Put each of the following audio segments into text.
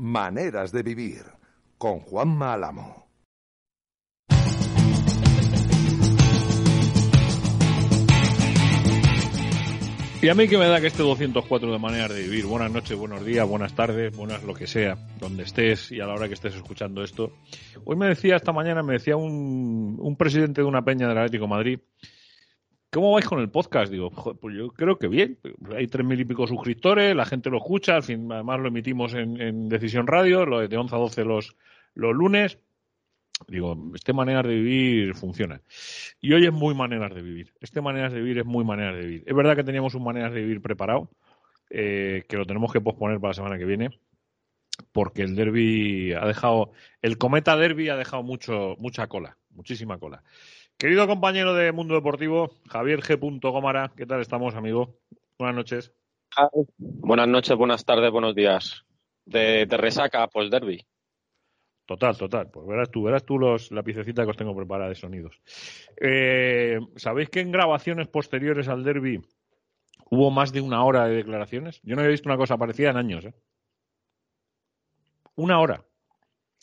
Maneras de vivir con Juan Álamo. Y a mí que me da que este 204 de maneras de vivir. Buenas noches, buenos días, buenas tardes, buenas lo que sea, donde estés y a la hora que estés escuchando esto. Hoy me decía, esta mañana me decía un, un presidente de una peña del Atlético Madrid, ¿cómo vais con el podcast? Digo, pues yo creo que bien. Hay tres mil y pico suscriptores, la gente lo escucha, al fin, además lo emitimos en, Decisión Radio, lo de 11 a 12 los, los lunes. Digo, este maneras de vivir funciona. Y hoy es muy maneras de vivir. Este maneras de vivir es muy maneras de vivir. Es verdad que teníamos un maneras de vivir preparado, eh, que lo tenemos que posponer para la semana que viene, porque el derby ha dejado, el cometa derby ha dejado mucho, mucha cola, muchísima cola. Querido compañero de Mundo Deportivo, Javier G. Gómara, ¿qué tal estamos, amigo? Buenas noches. Buenas noches, buenas tardes, buenos días. De, de resaca, pues derby. Total, total. Pues verás tú, verás tú los, la piececita que os tengo preparada de sonidos. Eh, ¿Sabéis que en grabaciones posteriores al derby hubo más de una hora de declaraciones? Yo no había visto una cosa parecida en años. ¿eh? Una hora.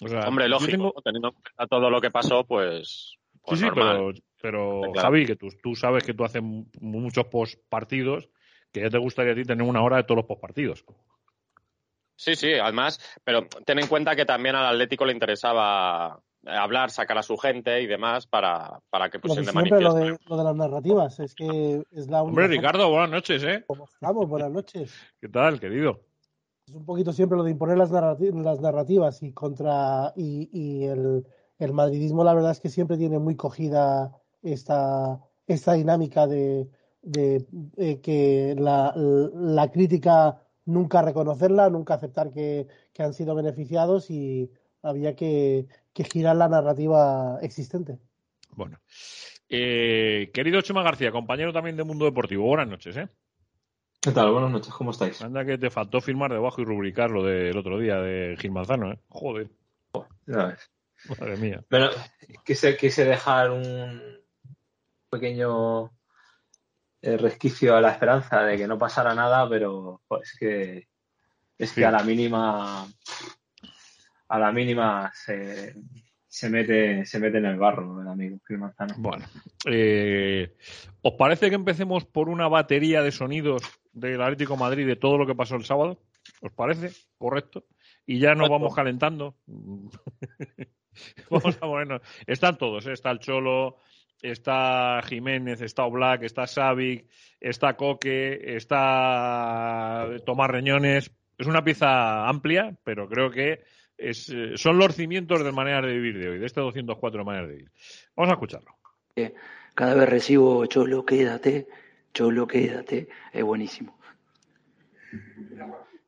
O sea, Hombre, lógico, tengo- teniendo en cuenta todo lo que pasó, pues. Pues sí, sí, pero, pero claro. Javi, que tú, tú sabes que tú haces mu- muchos post partidos, que ya te gustaría a ti tener una hora de todos los post partidos. Sí, sí, además, pero ten en cuenta que también al Atlético le interesaba hablar, sacar a su gente y demás para, para que Lo pusiesen de siempre, lo manifiesto. de, lo de las narrativas, es que es la única. Hombre, Ricardo, buenas noches, ¿eh? ¿Cómo estamos? Buenas noches. ¿Qué tal, querido? Es un poquito siempre lo de imponer las, narrati- las narrativas y contra. Y, y el, el madridismo, la verdad es que siempre tiene muy cogida esta, esta dinámica de, de, eh, que la, la crítica nunca reconocerla, nunca aceptar que, que han sido beneficiados y había que, que girar la narrativa existente. Bueno. Eh, querido Chema García, compañero también de Mundo Deportivo, buenas noches, ¿eh? ¿Qué tal? Buenas noches, ¿cómo estáis? Anda que te faltó firmar debajo y rubricar lo del otro día de Gil Manzano, ¿eh? Joder, Ya ves. Madre mía. Pero quise, quise dejar un pequeño eh, resquicio a la esperanza de que no pasara nada, pero jo, es que es Sí. que a la mínima a la mínima se, se mete se mete en el barro el amigo Manzano. Bueno, eh, ¿os parece que empecemos por una batería de sonidos del Atlético de Madrid de todo lo que pasó el sábado? ¿Os parece? ¿Correcto? Y ya nos vamos calentando. Vamos a ponernos. Están todos, ¿eh? está el Cholo, está Jiménez, está Oblak, está Savic, está Coque, está Tomás Reñones. Es una pieza amplia, pero creo que es, eh, son los cimientos de maneras de vivir de hoy, de este 204 de maneras de vivir. Vamos a escucharlo. Cada vez recibo Cholo, quédate, Cholo, quédate. Es buenísimo.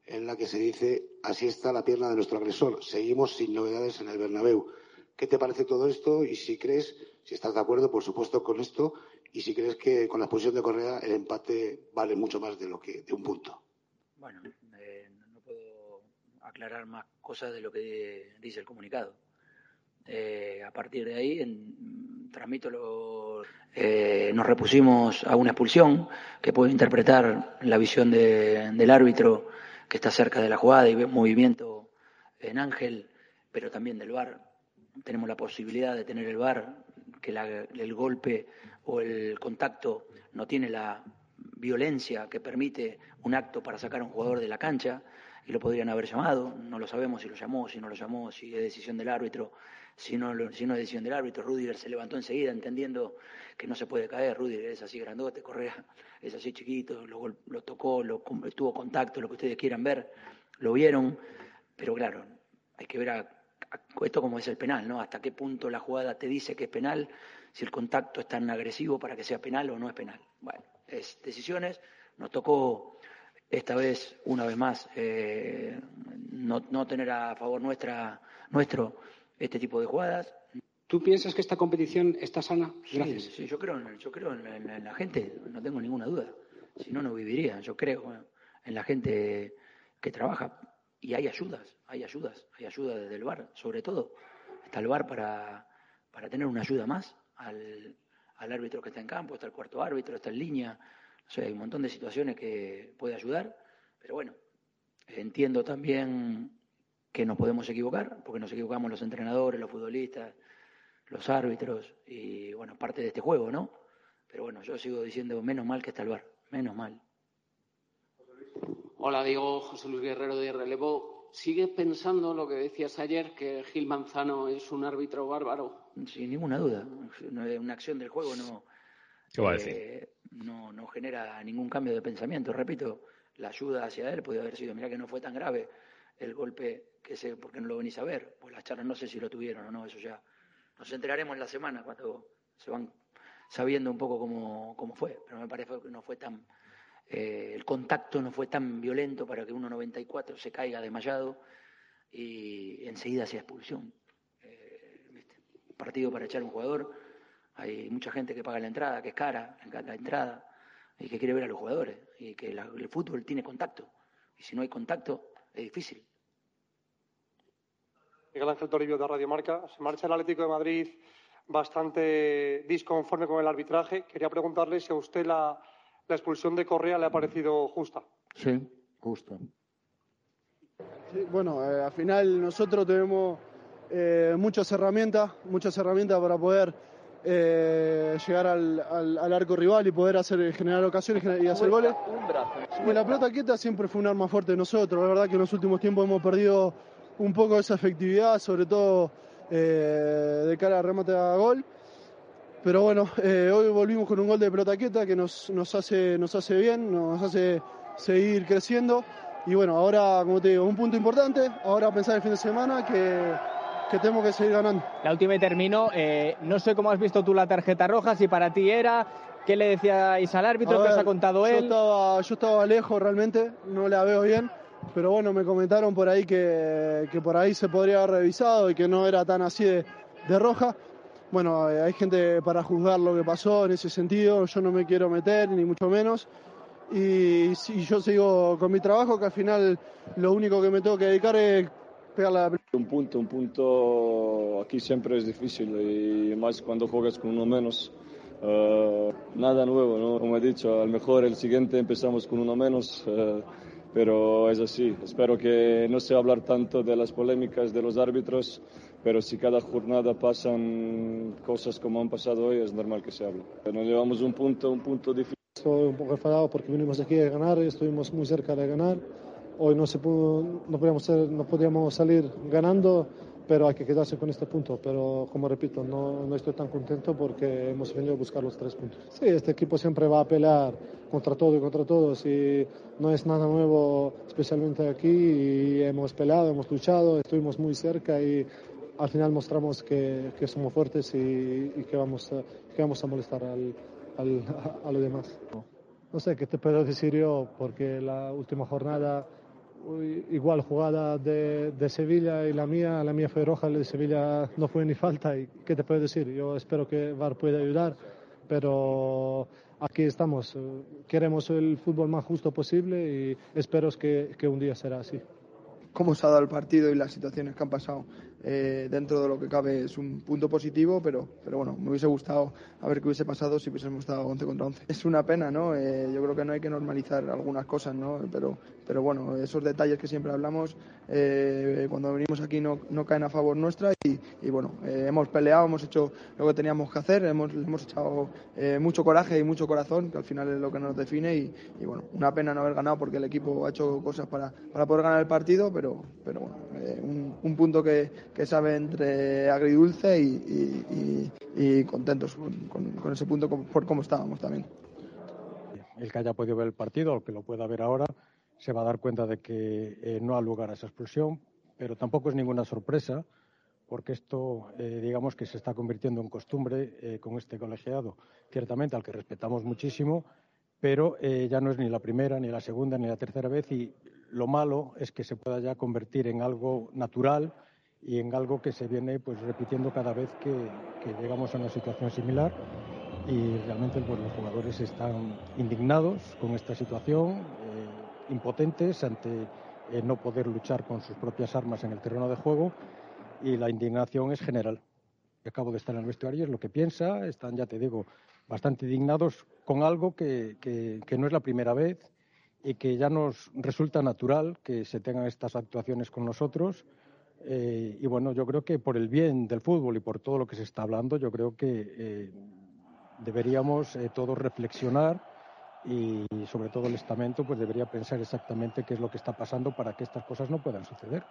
En la que se dice así está la pierna de nuestro agresor. Seguimos sin novedades en el Bernabéu. ¿Qué te parece todo esto? Y si crees, si estás de acuerdo, por supuesto, con esto, y si crees que con la expulsión de Correa el empate vale mucho más de lo que de un punto. Bueno, eh, no puedo aclarar más cosas de lo que dice el comunicado. Eh, a partir de ahí, transmito lo. eh, nos repusimos a una expulsión que puede interpretar la visión de- del árbitro que está cerca de la jugada y movimiento en Ángel, pero también del VAR. Tenemos la posibilidad de tener el VAR, que la- el golpe o el contacto no tiene la violencia que permite un acto para sacar a un jugador de la cancha y lo podrían haber llamado, no lo sabemos si lo llamó, si no lo llamó, si es decisión del árbitro, si no, si no es decisión del árbitro. Rudiger se levantó enseguida entendiendo que no se puede caer, Rudiger es así grandote, Correa es así chiquito, lo, lo tocó, lo, tuvo contacto, lo que ustedes quieran ver, lo vieron, pero claro, hay que ver a, a- esto como es el penal, ¿no? Hasta qué punto la jugada te dice que es penal, si el contacto es tan agresivo para que sea penal o no es penal. Bueno, es decisiones, nos tocó esta vez, una vez más, eh, no, no tener a favor nuestra, nuestro este tipo de jugadas. ¿Tú piensas que esta competición está sana? Gracias. sí, yo creo, en, yo creo en, la- en la- en la gente, no tengo ninguna duda. Si no, no viviría. Yo creo en la gente que trabaja. Y hay ayudas, hay ayudas, hay ayuda desde el bar, sobre todo. Está el bar para, para tener una ayuda más al, al árbitro que está en campo, está el cuarto árbitro, está en línea. O sea, hay un montón de situaciones que puede ayudar. Pero bueno, entiendo también que nos podemos equivocar, porque nos equivocamos los entrenadores, los futbolistas, los árbitros y, bueno, parte de este juego, ¿no? Pero bueno, yo sigo diciendo, menos mal que está el bar, menos mal. Hola, digo José Luis Guerrero de Relevo. ¿Sigues pensando lo que decías ayer, que Gil Manzano es un árbitro bárbaro? Sin ninguna duda. Una acción del juego no, ¿Qué va a decir? eh, no, no genera ningún cambio de pensamiento. Repito, la ayuda hacia él puede haber sido, mira que no fue tan grave el golpe que se, porque no lo venís a ver. Pues las charlas no sé si lo tuvieron o no, eso ya nos enteraremos en la semana cuando se van sabiendo un poco cómo, cómo fue. Pero me parece que no fue tan, eh, el contacto no fue tan violento para que 1.94 se caiga desmayado y enseguida hacía expulsión. Eh. Partido para echar un jugador, hay mucha gente que paga la entrada, que es cara la entrada y que quiere ver a los jugadores y que la- el fútbol tiene contacto y si no hay contacto es difícil. Miguel Ángel Toribio de Radio Marca. Se marcha el Atlético de Madrid bastante disconforme con el arbitraje. Quería preguntarle si a usted la, la expulsión de Correa le ha parecido justa. Sí, justo. Sí, bueno, eh, al final nosotros tenemos eh, muchas herramientas, muchas herramientas para poder eh, llegar al, al- al arco rival y poder hacer generar ocasiones y hacer goles. Y la pelota quieta siempre fue un arma fuerte de nosotros. La verdad que en los últimos tiempos hemos perdido un poco esa efectividad, sobre todo eh, de cara al remate a gol. Pero bueno, eh, hoy volvimos con un gol de pelota quieta que nos, nos, hace, nos hace bien, nos hace seguir creciendo. Y bueno, ahora, como te digo, un punto importante. Ahora pensar el fin de semana que, que tenemos que seguir ganando. La última y termino. eh, no sé cómo has visto tú la tarjeta roja, si para ti era, qué le decíais al árbitro, A qué os ver, ha contado yo él. Estaba, yo estaba lejos realmente, no la veo bien, pero bueno, me comentaron por ahí que, que por ahí se podría haber revisado y que no era tan así de, de roja. Bueno, eh, hay gente para juzgar lo que pasó en ese sentido, yo no me quiero meter, ni mucho menos. Y, si yo sigo con mi trabajo, que al final lo único que me tengo que dedicar es pegar la. Un punto, un punto aquí siempre es difícil y más cuando juegas con uno menos. Eh, nada nuevo, ¿no? Como he dicho, a lo mejor el siguiente empezamos con uno menos, eh, pero es así. Espero que no se hablar tanto de las polémicas de los árbitros, pero si cada jornada pasan cosas como han pasado hoy, es normal que se hable. Nos llevamos un punto, un punto difícil. Estoy un poco enfadado porque vinimos aquí a ganar y estuvimos muy cerca de ganar. Hoy no, se pudo, no, podíamos, ser- no podíamos salir ganando, pero hay que quedarse con este punto. Pero como repito, no, no estoy tan contento porque hemos venido a buscar los tres puntos. Sí, este equipo siempre va a pelear contra todo y contra todos y no es nada nuevo, especialmente aquí. Y hemos peleado, hemos luchado, estuvimos muy cerca y al final mostramos que, que somos fuertes y, y que, vamos a, que vamos a molestar al, al, a, a los demás. No sé qué te puedo decir yo, porque la última jornada, igual jugada de, de Sevilla y la mía, la mía fue roja, la de Sevilla no fue ni falta. ¿Y qué te puedo decir? Yo espero que VAR pueda ayudar, pero aquí estamos. Queremos el fútbol más justo posible y espero que, que un día será así. cómo se ha dado el partido y las situaciones que han pasado eh, dentro de lo que cabe es un punto positivo, pero, pero bueno, me hubiese gustado a ver qué hubiese pasado si hubiésemos estado 11 contra 11. Es una pena, ¿no? Eh, yo creo que no hay que normalizar algunas cosas, ¿no? Pero, pero bueno, esos detalles que siempre hablamos, eh, cuando venimos aquí no, no caen a favor nuestra y, y bueno, eh, hemos peleado, hemos hecho lo que teníamos que hacer, hemos, hemos echado eh, mucho coraje y mucho corazón, que al final es lo que nos define y, y bueno, una pena no haber ganado porque el equipo ha hecho cosas para, para poder ganar el partido, pero, pero bueno, eh, un punto que, que sabe entre agridulce y, y- contentos con, ese punto por cómo estábamos también. el que haya podido ver el partido, el que lo pueda ver ahora, se va a dar cuenta de que eh, no ha lugar a esa expulsión, pero tampoco es ninguna sorpresa, porque esto, eh, digamos que se está convirtiendo en costumbre eh, con este colegiado, ciertamente al que respetamos muchísimo, pero ya no es ni la primera, ni la segunda, ni la tercera vez, y lo malo es que se pueda ya convertir en algo natural y en algo que se viene pues repitiendo cada vez que, que llegamos a una situación similar. Y realmente pues, los jugadores están indignados con esta situación, eh, impotentes ante eh, no poder luchar con sus propias armas en el terreno de juego. Y la indignación es general. Acabo de estar en el vestuario, es lo que piensa, están, ya te digo, bastante indignados con algo que, que- que no es la primera vez y que ya nos resulta natural que se tengan estas actuaciones con nosotros Eh, y bueno, yo creo que por el bien del fútbol y por todo lo que se está hablando, yo creo que eh, deberíamos eh, todos reflexionar y sobre todo el estamento pues debería pensar exactamente qué es lo que está pasando para que estas cosas no puedan suceder.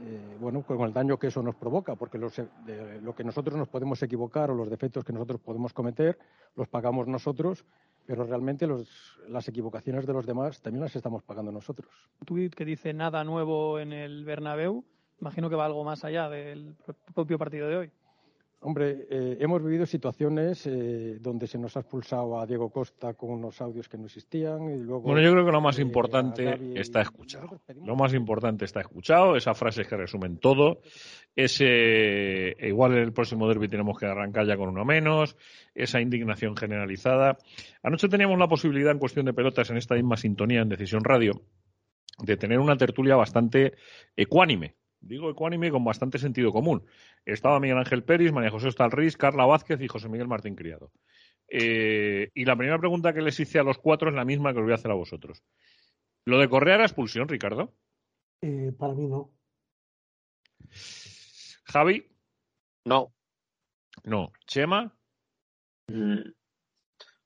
Eh, bueno, con el daño que eso nos provoca, porque los, de, lo que nosotros nos podemos equivocar o los defectos que nosotros podemos cometer los pagamos nosotros, pero realmente los, las equivocaciones de los demás también las estamos pagando nosotros. Un tuit que dice nada nuevo en el Bernabéu, imagino que va algo más allá del propio partido de hoy. Hombre, eh, hemos vivido situaciones eh, donde se nos ha expulsado a Diego Costa con unos audios que no existían y luego. Bueno, yo creo que lo más importante está escuchado. Lo más importante está escuchado. Esas frases que resumen todo. Ese igual en el próximo derby tenemos que arrancar ya con uno menos. Esa indignación generalizada. Anoche teníamos la posibilidad en cuestión de pelotas en esta misma sintonía en Decisión Radio de tener una tertulia bastante ecuánime digo ecuánime con bastante sentido común. Estaba Miguel Ángel Peris, María José Estalriz, Carla Vázquez y José Miguel Martín Criado. Eh, y la primera pregunta que les hice a los cuatro es la misma que os voy a hacer a vosotros. ¿Lo de Correa era expulsión, Ricardo? Eh, para mí no. ¿Javi? No. No. ¿Chema? Mm.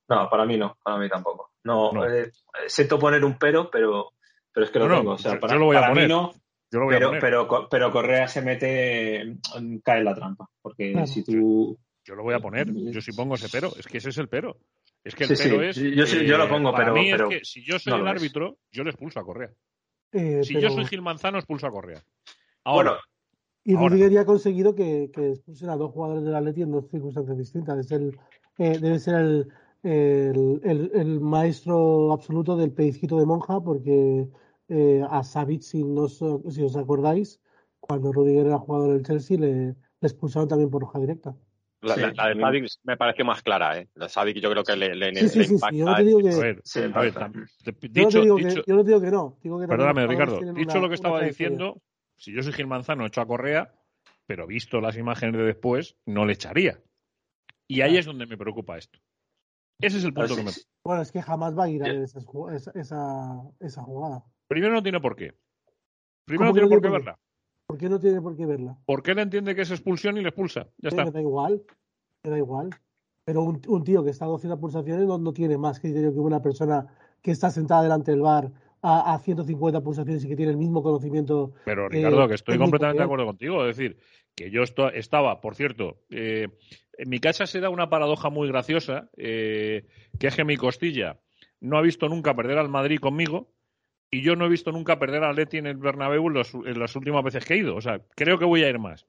No, para mí no, para mí tampoco. No, no. Eh, siento poner un pero, pero, pero es que lo no, tengo. O sea, yo para, lo voy a para poner. mí no, Yo lo voy pero, a poner. pero, pero Correa se mete, cae en la trampa. Porque si tú. Yo lo voy a poner. Yo sí pongo ese pero. Es que ese es el pero. Es que el Sí, sí, pero es. eh, yo sí- yo lo pongo, para pero- mí pero es que si yo soy no el árbitro, yo le expulso a Correa. Eh, Si pero- yo soy Gil Manzano, expulso a Correa. Ahora, Y ahora. Rudiger ya ha conseguido que, que expulsen a dos jugadores del Atleti en dos circunstancias distintas. Es el, eh, debe ser el, el, el- el maestro absoluto del pellizquito de monja, porque eh, a Savic, si, no, si os acordáis, cuando Rudiger era jugador del Chelsea, le, le expulsaron también por roja directa. La, Sí, la- la de. Savic me pareció más clara, ¿eh? La de Savic yo creo que le, le, Sí, sí, le sí, sí, impacta. yo no te digo que- a ver, Sí, a ver, impacta. tam- te- Yo no, te dicho, digo dicho- que, yo no te digo que no. Digo que también perdóname, Ricardo. Dicho una- lo que estaba diciendo, si yo soy Gil Manzano, echo a Correa, pero visto las imágenes de después, no le echaría. Y ahí es donde me preocupa esto. Ese es el punto que me. Bueno, es que jamás va a ir a ver esa, esa, esa jugada. Primero no tiene por qué. Primero ¿Cómo no tiene por qué verla. ¿Por qué no tiene por qué verla? Porque él entiende que es expulsión y le expulsa. Ya está. Me da igual, me da igual. Pero un, un tío que está a 200 pulsaciones no, no tiene más criterio que una persona que está sentada delante del bar a, a 150 pulsaciones y que tiene el mismo conocimiento. Pero eh, Ricardo, que estoy completamente de acuerdo contigo. Es decir, que yo esto- estaba, por cierto, eh, en mi casa se da una paradoja muy graciosa, eh, que es que mi costilla no ha visto nunca perder al Madrid conmigo y yo no he visto nunca perder al Leti en el Bernabéu en, los- en las últimas veces que he ido. O sea, creo que voy a ir más.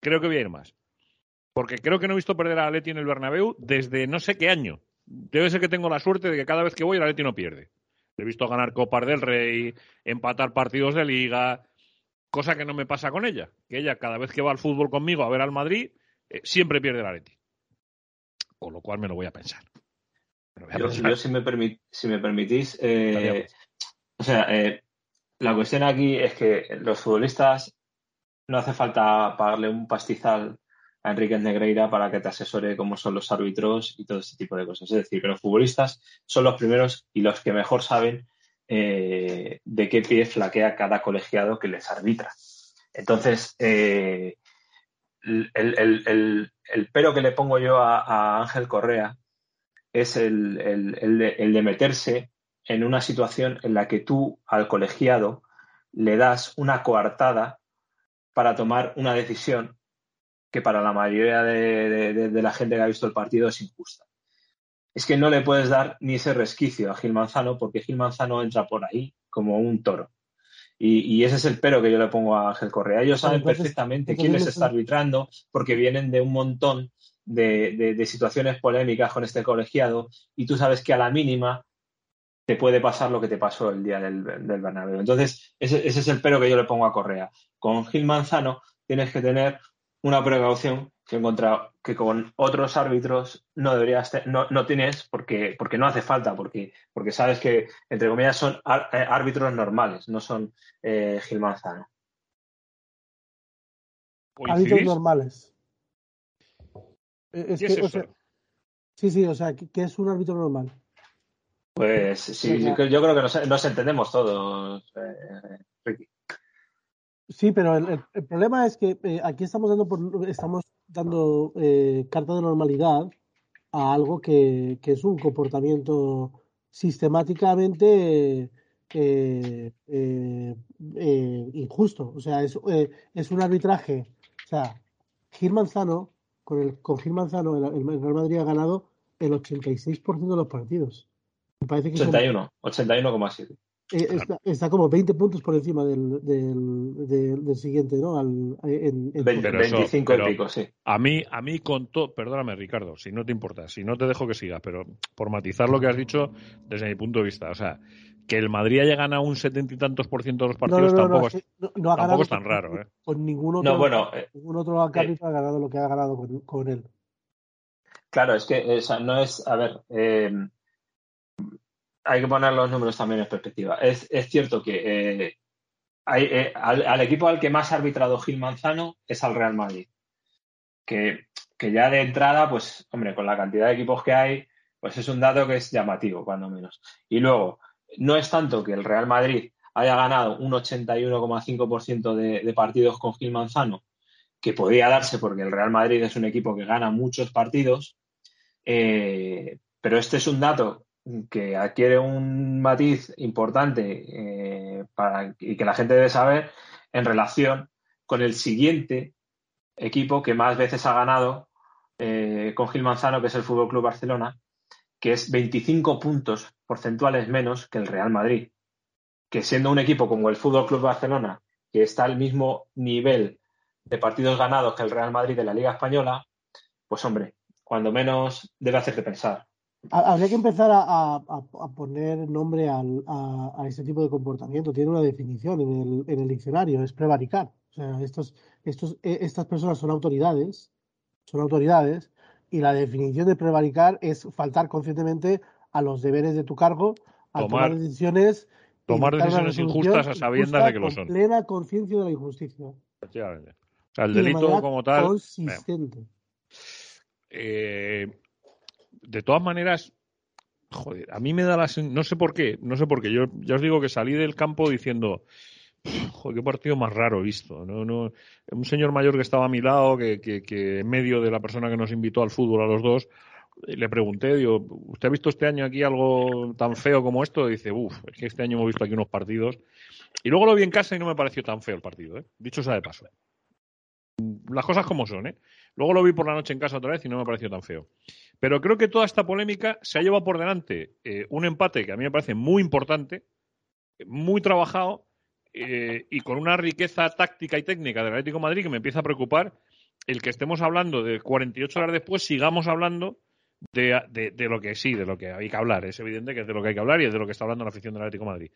Creo que voy a ir más. Porque creo que no he visto perder al Leti en el Bernabéu desde no sé qué año. Debe ser que tengo la suerte de que cada vez que voy el Atleti no pierde. Le he visto ganar Copas del Rey, empatar partidos de Liga, cosa que no me pasa con ella. Que ella cada vez que va al fútbol conmigo a ver al Madrid, eh, siempre pierde el Atleti. Con lo cual me lo voy a pensar. A Yo, si, me permi- si me permitís, eh, o sea, eh, la cuestión aquí es que los futbolistas no hace falta pagarle un pastizal a Enrique Negreira para que te asesore cómo son los árbitros y todo este tipo de cosas. Es decir, que los futbolistas son los primeros y los que mejor saben eh, de qué pie flaquea cada colegiado que les arbitra. Entonces, eh, el, el- el- el pero que le pongo yo a, a Ángel Correa es el de meterse en una situación en la que tú al colegiado le das una coartada para tomar una decisión que para la mayoría de, de- de- de la gente que ha visto el partido es injusta. Es que no le puedes dar ni ese resquicio a Gil Manzano porque Gil Manzano entra por ahí como un toro. Y, y ese es el pero que yo le pongo a Ángel Correa. Ellos saben perfectamente quién les está arbitrando porque vienen de un montón de- de situaciones polémicas con este colegiado y tú sabes que a la mínima te puede pasar lo que te pasó el día del, del Bernabéu. Entonces, ese, ese es el pero que yo le pongo a Correa. Con Gil Manzano tienes que tener una precaución que, contra, que con otros árbitros no deberías te- no, no tienes porque, porque no hace falta, porque, porque sabes que, entre comillas, son ar- eh, árbitros normales, no son eh, Gil Manzano. ¿Coincidís? normales. Eh, Es ¿Qué que, es o eso? sea, sí, sí, o sea, que, que es un árbitro normal. Pues sí, yo, yo creo que nos, nos entendemos todos, eh, Ricky. Sí, pero el, el- el problema es que eh, aquí estamos dando por, estamos dando eh, carta de normalidad a algo que, que es un comportamiento sistemáticamente eh, injusto. O sea, es, es un arbitraje. O sea, Gil Manzano, con, el, con Gil Manzano, el, el Real Madrid ha ganado el 86% de los partidos. Me parece que son- 81, 81,7. eh, está, está como 20 puntos por encima del, del, del, del siguiente, ¿no? Al, en, en- Veinte- Pero eso- 25 y pero pico, sí. A mí, a mí con todo, perdóname Ricardo, si no te importa, si no te dejo que sigas, pero por matizar lo que has dicho desde mi punto de vista, o sea, que el Madrid haya ganado un setenta y tantos por ciento de los no, partidos no, no, tampoco, es es, que no- no ha tampoco es tan raro, ¿eh? Con ningún otro, No, bueno, eh, ningún otro árbitro ha ganado lo que ha ganado con, con él. Claro, es que o sea, no es, a ver, eh, hay que poner los números también en perspectiva. Es, cierto que eh, eh, al, equipo al que más ha arbitrado Gil Manzano es al Real Madrid. Que, que ya de entrada, pues, hombre, con la cantidad de equipos que hay, pues es un dato que es llamativo, cuando menos. Y luego, no es tanto que el Real Madrid haya ganado un 81,5% de, de partidos con Gil Manzano, que podía darse porque el Real Madrid es un equipo que gana muchos partidos, eh, pero este es un dato que adquiere un matiz importante eh, y que la gente debe saber en relación con el siguiente equipo que más veces ha ganado eh, con Gil Manzano, que es el Fútbol Club Barcelona, que es 25 puntos porcentuales menos que el Real Madrid. Que siendo un equipo como el Fútbol Club Barcelona, que está al mismo nivel de partidos ganados que el Real Madrid de la Liga Española, pues hombre, cuando menos debe hacerte pensar. Ha- Habría que empezar a, a- a- a poner nombre al- a, a este tipo de comportamiento. Tiene una definición en el, en el diccionario, es prevaricar. O sea, estos, estos, eh, estas personas son autoridades, son autoridades, y la definición de prevaricar es faltar conscientemente a los deberes de tu cargo, a tomar, Tomar- decisiones, tomar decisiones injustas a sabiendas de que lo con son. plena conciencia de la injusticia. Efectivamente. O sea, el de delito como tal. consistente. Eh, de todas maneras, joder, a mí me da la no sé por qué, no sé por qué. Yo ya os digo que salí del campo diciendo, joder, qué partido más raro he visto. No, no, un señor mayor que estaba a mi lado, que, que, que en medio de la persona que nos invitó al fútbol a los dos, eh, le pregunté, digo, ¿usted ha visto este año aquí algo tan feo como esto? Y dice, uff, es que este año hemos visto aquí unos partidos. Y luego lo vi en casa y no me pareció tan feo el partido, ¿eh? Dicho sea de paso. Las cosas como son, ¿eh? Luego lo vi por la noche en casa otra vez y no me pareció tan feo. Pero creo que toda esta polémica se ha llevado por delante eh, un empate que a mí me parece muy importante, muy trabajado eh, y con una riqueza táctica y técnica del Atlético de Madrid que me empieza a preocupar el que estemos hablando de 48 horas después, sigamos hablando de, de- de lo que sí, de lo que hay que hablar. Es evidente que es de lo que hay que hablar y es de lo que está hablando la afición del Atlético de Madrid.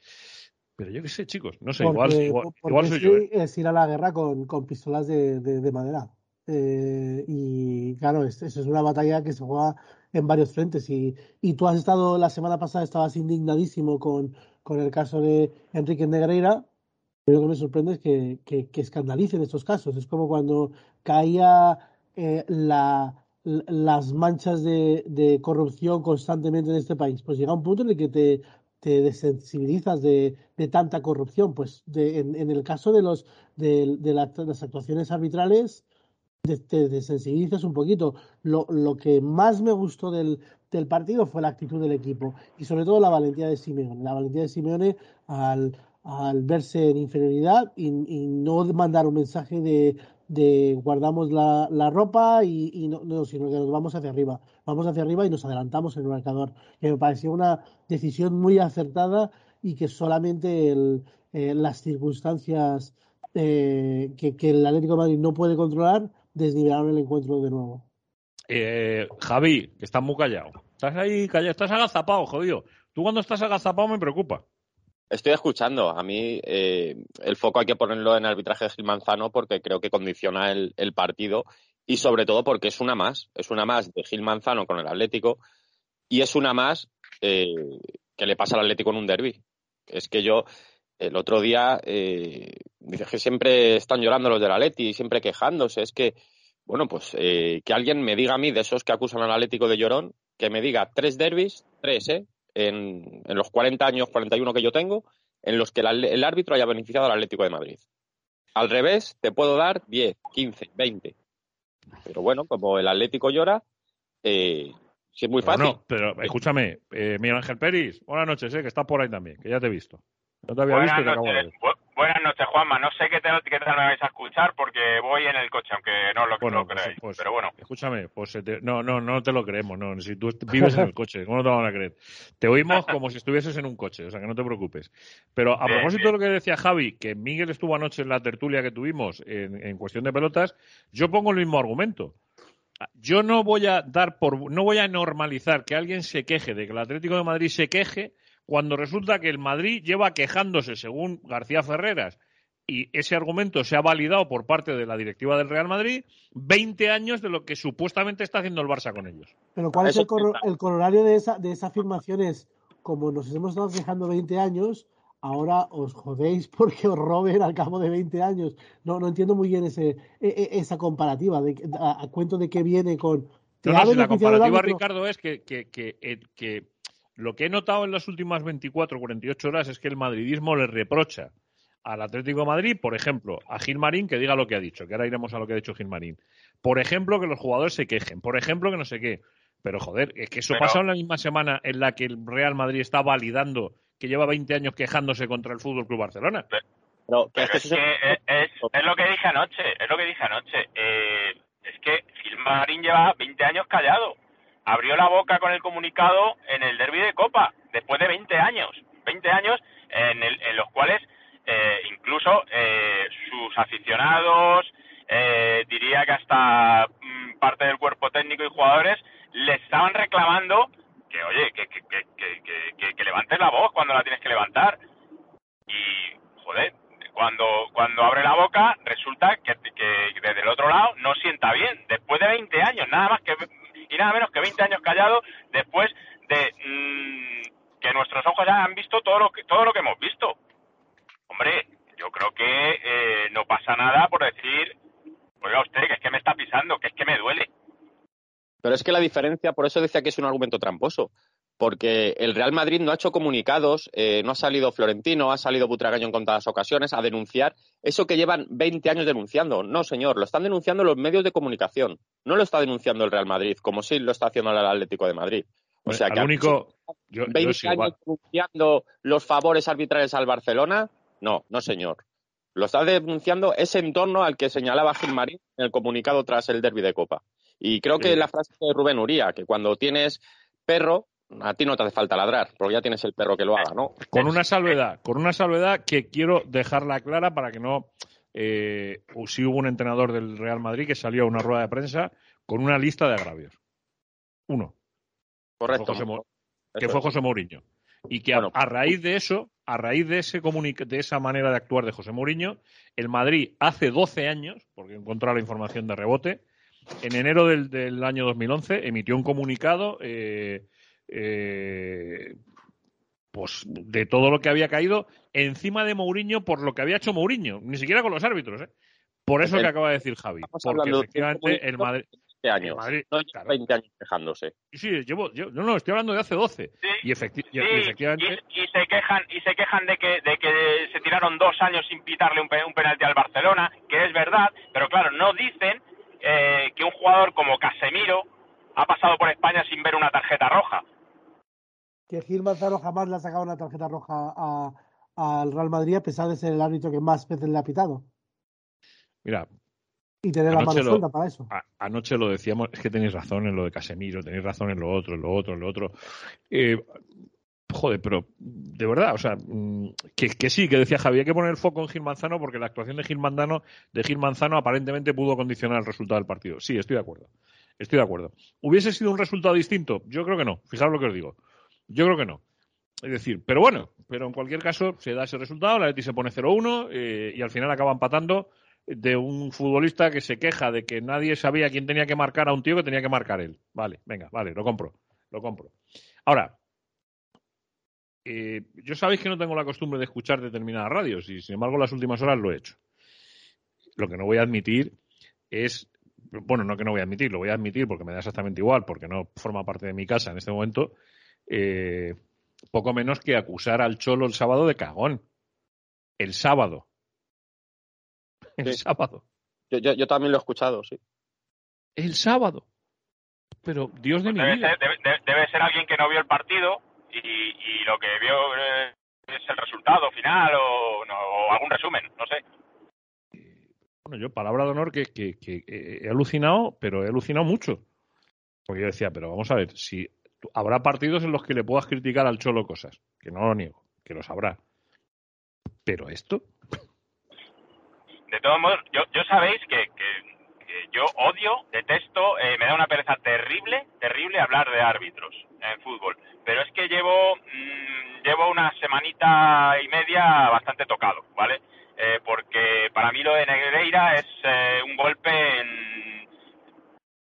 Pero yo qué sé, chicos, no sé, igual, igual, porque igual soy sí yo. ¿eh? es ir a la guerra con, con pistolas de, de- de madera. Eh, y claro, es- es una batalla que se juega en varios frentes. Y, y tú has estado, la semana pasada estabas indignadísimo con, con el caso de Enrique Negreira. Lo que me sorprende es que, que, que escandalicen estos casos. Es como cuando caía eh, la, las manchas de, de corrupción constantemente en este país. Pues llega un punto en el que te, te desensibilizas de, de tanta corrupción. Pues de- en, en el caso de, los, de, de la- las actuaciones arbitrales, te desensibilizas un poquito. Lo, que más me gustó del, partido fue la actitud del equipo y sobre todo la valentía de Simeone. La valentía de Simeone al, al verse en inferioridad y, no mandar un mensaje de, de guardamos la, ropa y, no, no, sino que nos vamos hacia arriba. Vamos hacia arriba y nos adelantamos en el marcador. Me pareció una decisión muy acertada y que solamente el, eh, las circunstancias eh, que, el Atlético Madrid no puede controlar desnivelaron el encuentro de nuevo. Eh, Javi, que estás muy callado. Estás ahí callado, estás agazapado, jodido. Tú cuando estás agazapado me preocupa. Estoy escuchando. A mí eh, el foco hay que ponerlo en el arbitraje de Gil Manzano porque creo que condiciona el, el partido y sobre todo porque es una más. Es una más de Gil Manzano con el Atlético y es una más eh, que le pasa al Atlético en un derby. Es que yo el otro día eh, dices que siempre están llorando los del Atleti y siempre quejándose. Es que, bueno, pues eh, que alguien me diga a mí de esos que acusan al Atlético de llorón, que me diga tres derbis, tres, ¿eh? En, en los 40 años, 41 que yo tengo, en los que el, el árbitro haya beneficiado al Atlético de Madrid. Al revés, te puedo dar 10, 15, 20. Pero bueno, como el Atlético llora, eh, sí es muy fácil. No, pero escúchame, eh, Miguel Ángel Peris, buenas noches, eh, que estás por ahí también, que ya te he visto. No te había Buenas visto y te acabo de noches, ver. Bu- buenas noches, Juanma. No sé qué tal, qué tal me vais a escuchar porque voy en el coche, aunque no lo, Bueno, lo pues- creáis. pues, pero bueno, Escúchame, pues te- no, no, no te lo creemos, no. Si tú vives en el coche, ¿cómo no te van a creer? Te oímos como si estuvieses en un coche, o sea que no te preocupes. Pero a propósito de lo que decía Javi, que Miguel estuvo anoche en la tertulia que tuvimos en, en cuestión de pelotas, yo pongo el mismo argumento. Yo no voy a dar por, no voy a normalizar que alguien se queje de que el Atlético de Madrid se queje cuando resulta que el Madrid lleva quejándose, según García Ferreras, y ese argumento se ha validado por parte de la directiva del Real Madrid 20 años de lo que supuestamente está haciendo el Barça con ellos. Pero ¿cuál es el, coro- el corolario de esa, de esa afirmación? Es, como nos hemos estado quejando 20 años, ahora os jodéis porque os roben al cabo de 20 años. No, no entiendo muy bien ese, e- e- esa comparativa, de, a, a cuento de qué viene con... ¿te No, no, si la comparativa? Ricardo, es que, que, que, eh, que lo que he notado en las últimas 24 o 48 horas es que el madridismo le reprocha al Atlético de Madrid, por ejemplo, a Gilmarín que diga lo que ha dicho, que ahora iremos a lo que ha dicho Gilmarín. Por ejemplo, que los jugadores se quejen. Por ejemplo, que no sé qué. Pero joder, es que eso Pero- pasa en la misma semana en la que el Real Madrid está validando que lleva 20 años quejándose contra el Fútbol Club Barcelona. Pero, pero es que es, es, es lo que dije anoche, es lo que dije anoche. Eh, es que Gilmarín lleva 20 años callado. Abrió la boca con el comunicado en el derby de Copa, después de 20 años. 20 años en, el- en los cuales eh, incluso eh, sus aficionados, eh, diría que hasta mm, parte del cuerpo técnico y jugadores, le estaban reclamando que, oye, que, que, que, que, levantes la voz cuando la tienes que levantar. Y, joder, cuando, cuando abre la boca, resulta que, que desde el otro lado no sienta bien. Después de 20 años, nada más que y nada menos que 20 años callado, después de mm, que nuestros ojos ya han visto todo lo que, todo lo que hemos visto. Hombre, yo creo que eh, no pasa nada por decir, oiga usted, que es que me está pisando, que es que me duele. Pero es que la diferencia, por eso decía que es un argumento tramposo. Porque el Real Madrid no ha hecho comunicados, eh, no ha salido Florentino, ha salido Butragaño en contadas ocasiones a denunciar eso que llevan 20 años denunciando. No, señor, lo están denunciando los medios de comunicación. No lo está denunciando el Real Madrid, como sí lo está haciendo el Atlético de Madrid. O sea Al que único, yo, yo 20 sí, años denunciando los favores arbitrales al Barcelona, no, no señor. Lo está denunciando ese entorno al que señalaba Gilmarín en el comunicado tras el derby de Copa. Y creo que Sí. la frase de Rubén Uría, que cuando tienes perro, a ti no te hace falta ladrar, porque ya tienes el perro que lo haga, ¿no? Con una salvedad, con una salvedad que quiero dejarla clara para que no. Eh, sí hubo un entrenador del Real Madrid que salió a una rueda de prensa con una lista de agravios. Uno. Correcto. Que fue José, que fue Mourinho. Y que a, a raíz de eso, a raíz de ese de esa manera de actuar de José Mourinho, el Madrid hace 12 años, porque he encontrado la información de rebote, en enero del, del año 2011 emitió un comunicado eh, eh, pues de todo lo que había caído encima de Mourinho por lo que había hecho Mourinho, ni siquiera con los árbitros, ¿eh? Por eso El- que acaba de decir Javi, Estamos porque hablando de un efectivamente el Madrid de 20 años. el Madrid- no lleva 20 años quejándose. Sí, llevo, yo, no, no, estoy hablando de hace 12. y, efecti- efectivamente, y, y se quejan y se quejan de que de que se tiraron dos años sin pitarle un penalti al Barcelona, que es verdad, pero claro, no dicen eh, que un jugador como Casemiro ha pasado por España sin ver una tarjeta roja. Que Gil Manzano jamás le ha sacado una tarjeta roja al Real Madrid a pesar de ser el árbitro que más veces le ha pitado. mira, Y tener la mano suelta para eso. a- anoche lo decíamos, es que tenéis razón en lo de Casemiro, tenéis razón en lo otro, en lo otro, en lo otro. Eh, joder, pero de verdad, o sea, mm, que, que sí, que decía Javier, hay que poner el foco en Gil Manzano porque la actuación de Gil Manzano, de Gil Manzano aparentemente pudo condicionar el resultado del partido. Sí, estoy de acuerdo. Estoy de acuerdo. ¿Hubiese sido un resultado distinto? Yo creo que no. Fijaros lo que os digo. Yo creo que no. Es decir, pero bueno, pero en cualquier caso se da ese resultado, la Leti se pone 0-1 eh, y al final acaba empatando de un futbolista que se queja de que nadie sabía quién tenía que marcar a un tío que tenía que marcar él. Vale, venga, vale, lo compro, lo compro. Ahora, eh, yo sabéis que no tengo la costumbre de escuchar determinadas radios y sin embargo las últimas horas lo he hecho. Lo que no voy a admitir es, bueno, no que no voy a admitir, lo voy a admitir porque me da exactamente igual, porque no forma parte de mi casa en este momento, eh, poco menos que acusar al Cholo el sábado de cagón. El sábado. El sábado. Yo, yo, yo también lo he escuchado, sí. El sábado. Pero Dios de mi Debe vida. ser, debe, ser alguien que no vio el partido y, y lo que vio eh, es el resultado final o, no, o algún resumen, no sé. Bueno, yo, palabra de honor, que, que- que, he alucinado, pero he alucinado mucho. Porque yo decía, pero vamos a ver, si habrá partidos en los que le puedas criticar al Cholo cosas, que no lo niego, que los habrá. Pero esto, De todos modos, yo, sabéis que, que- que yo odio, detesto, eh, me da una pereza terrible, terrible hablar de árbitros en fútbol. Pero es que llevo, mm, llevo una semanita y media bastante tocado, ¿vale? Eh, porque para mí lo de Negreira es eh, un golpe en,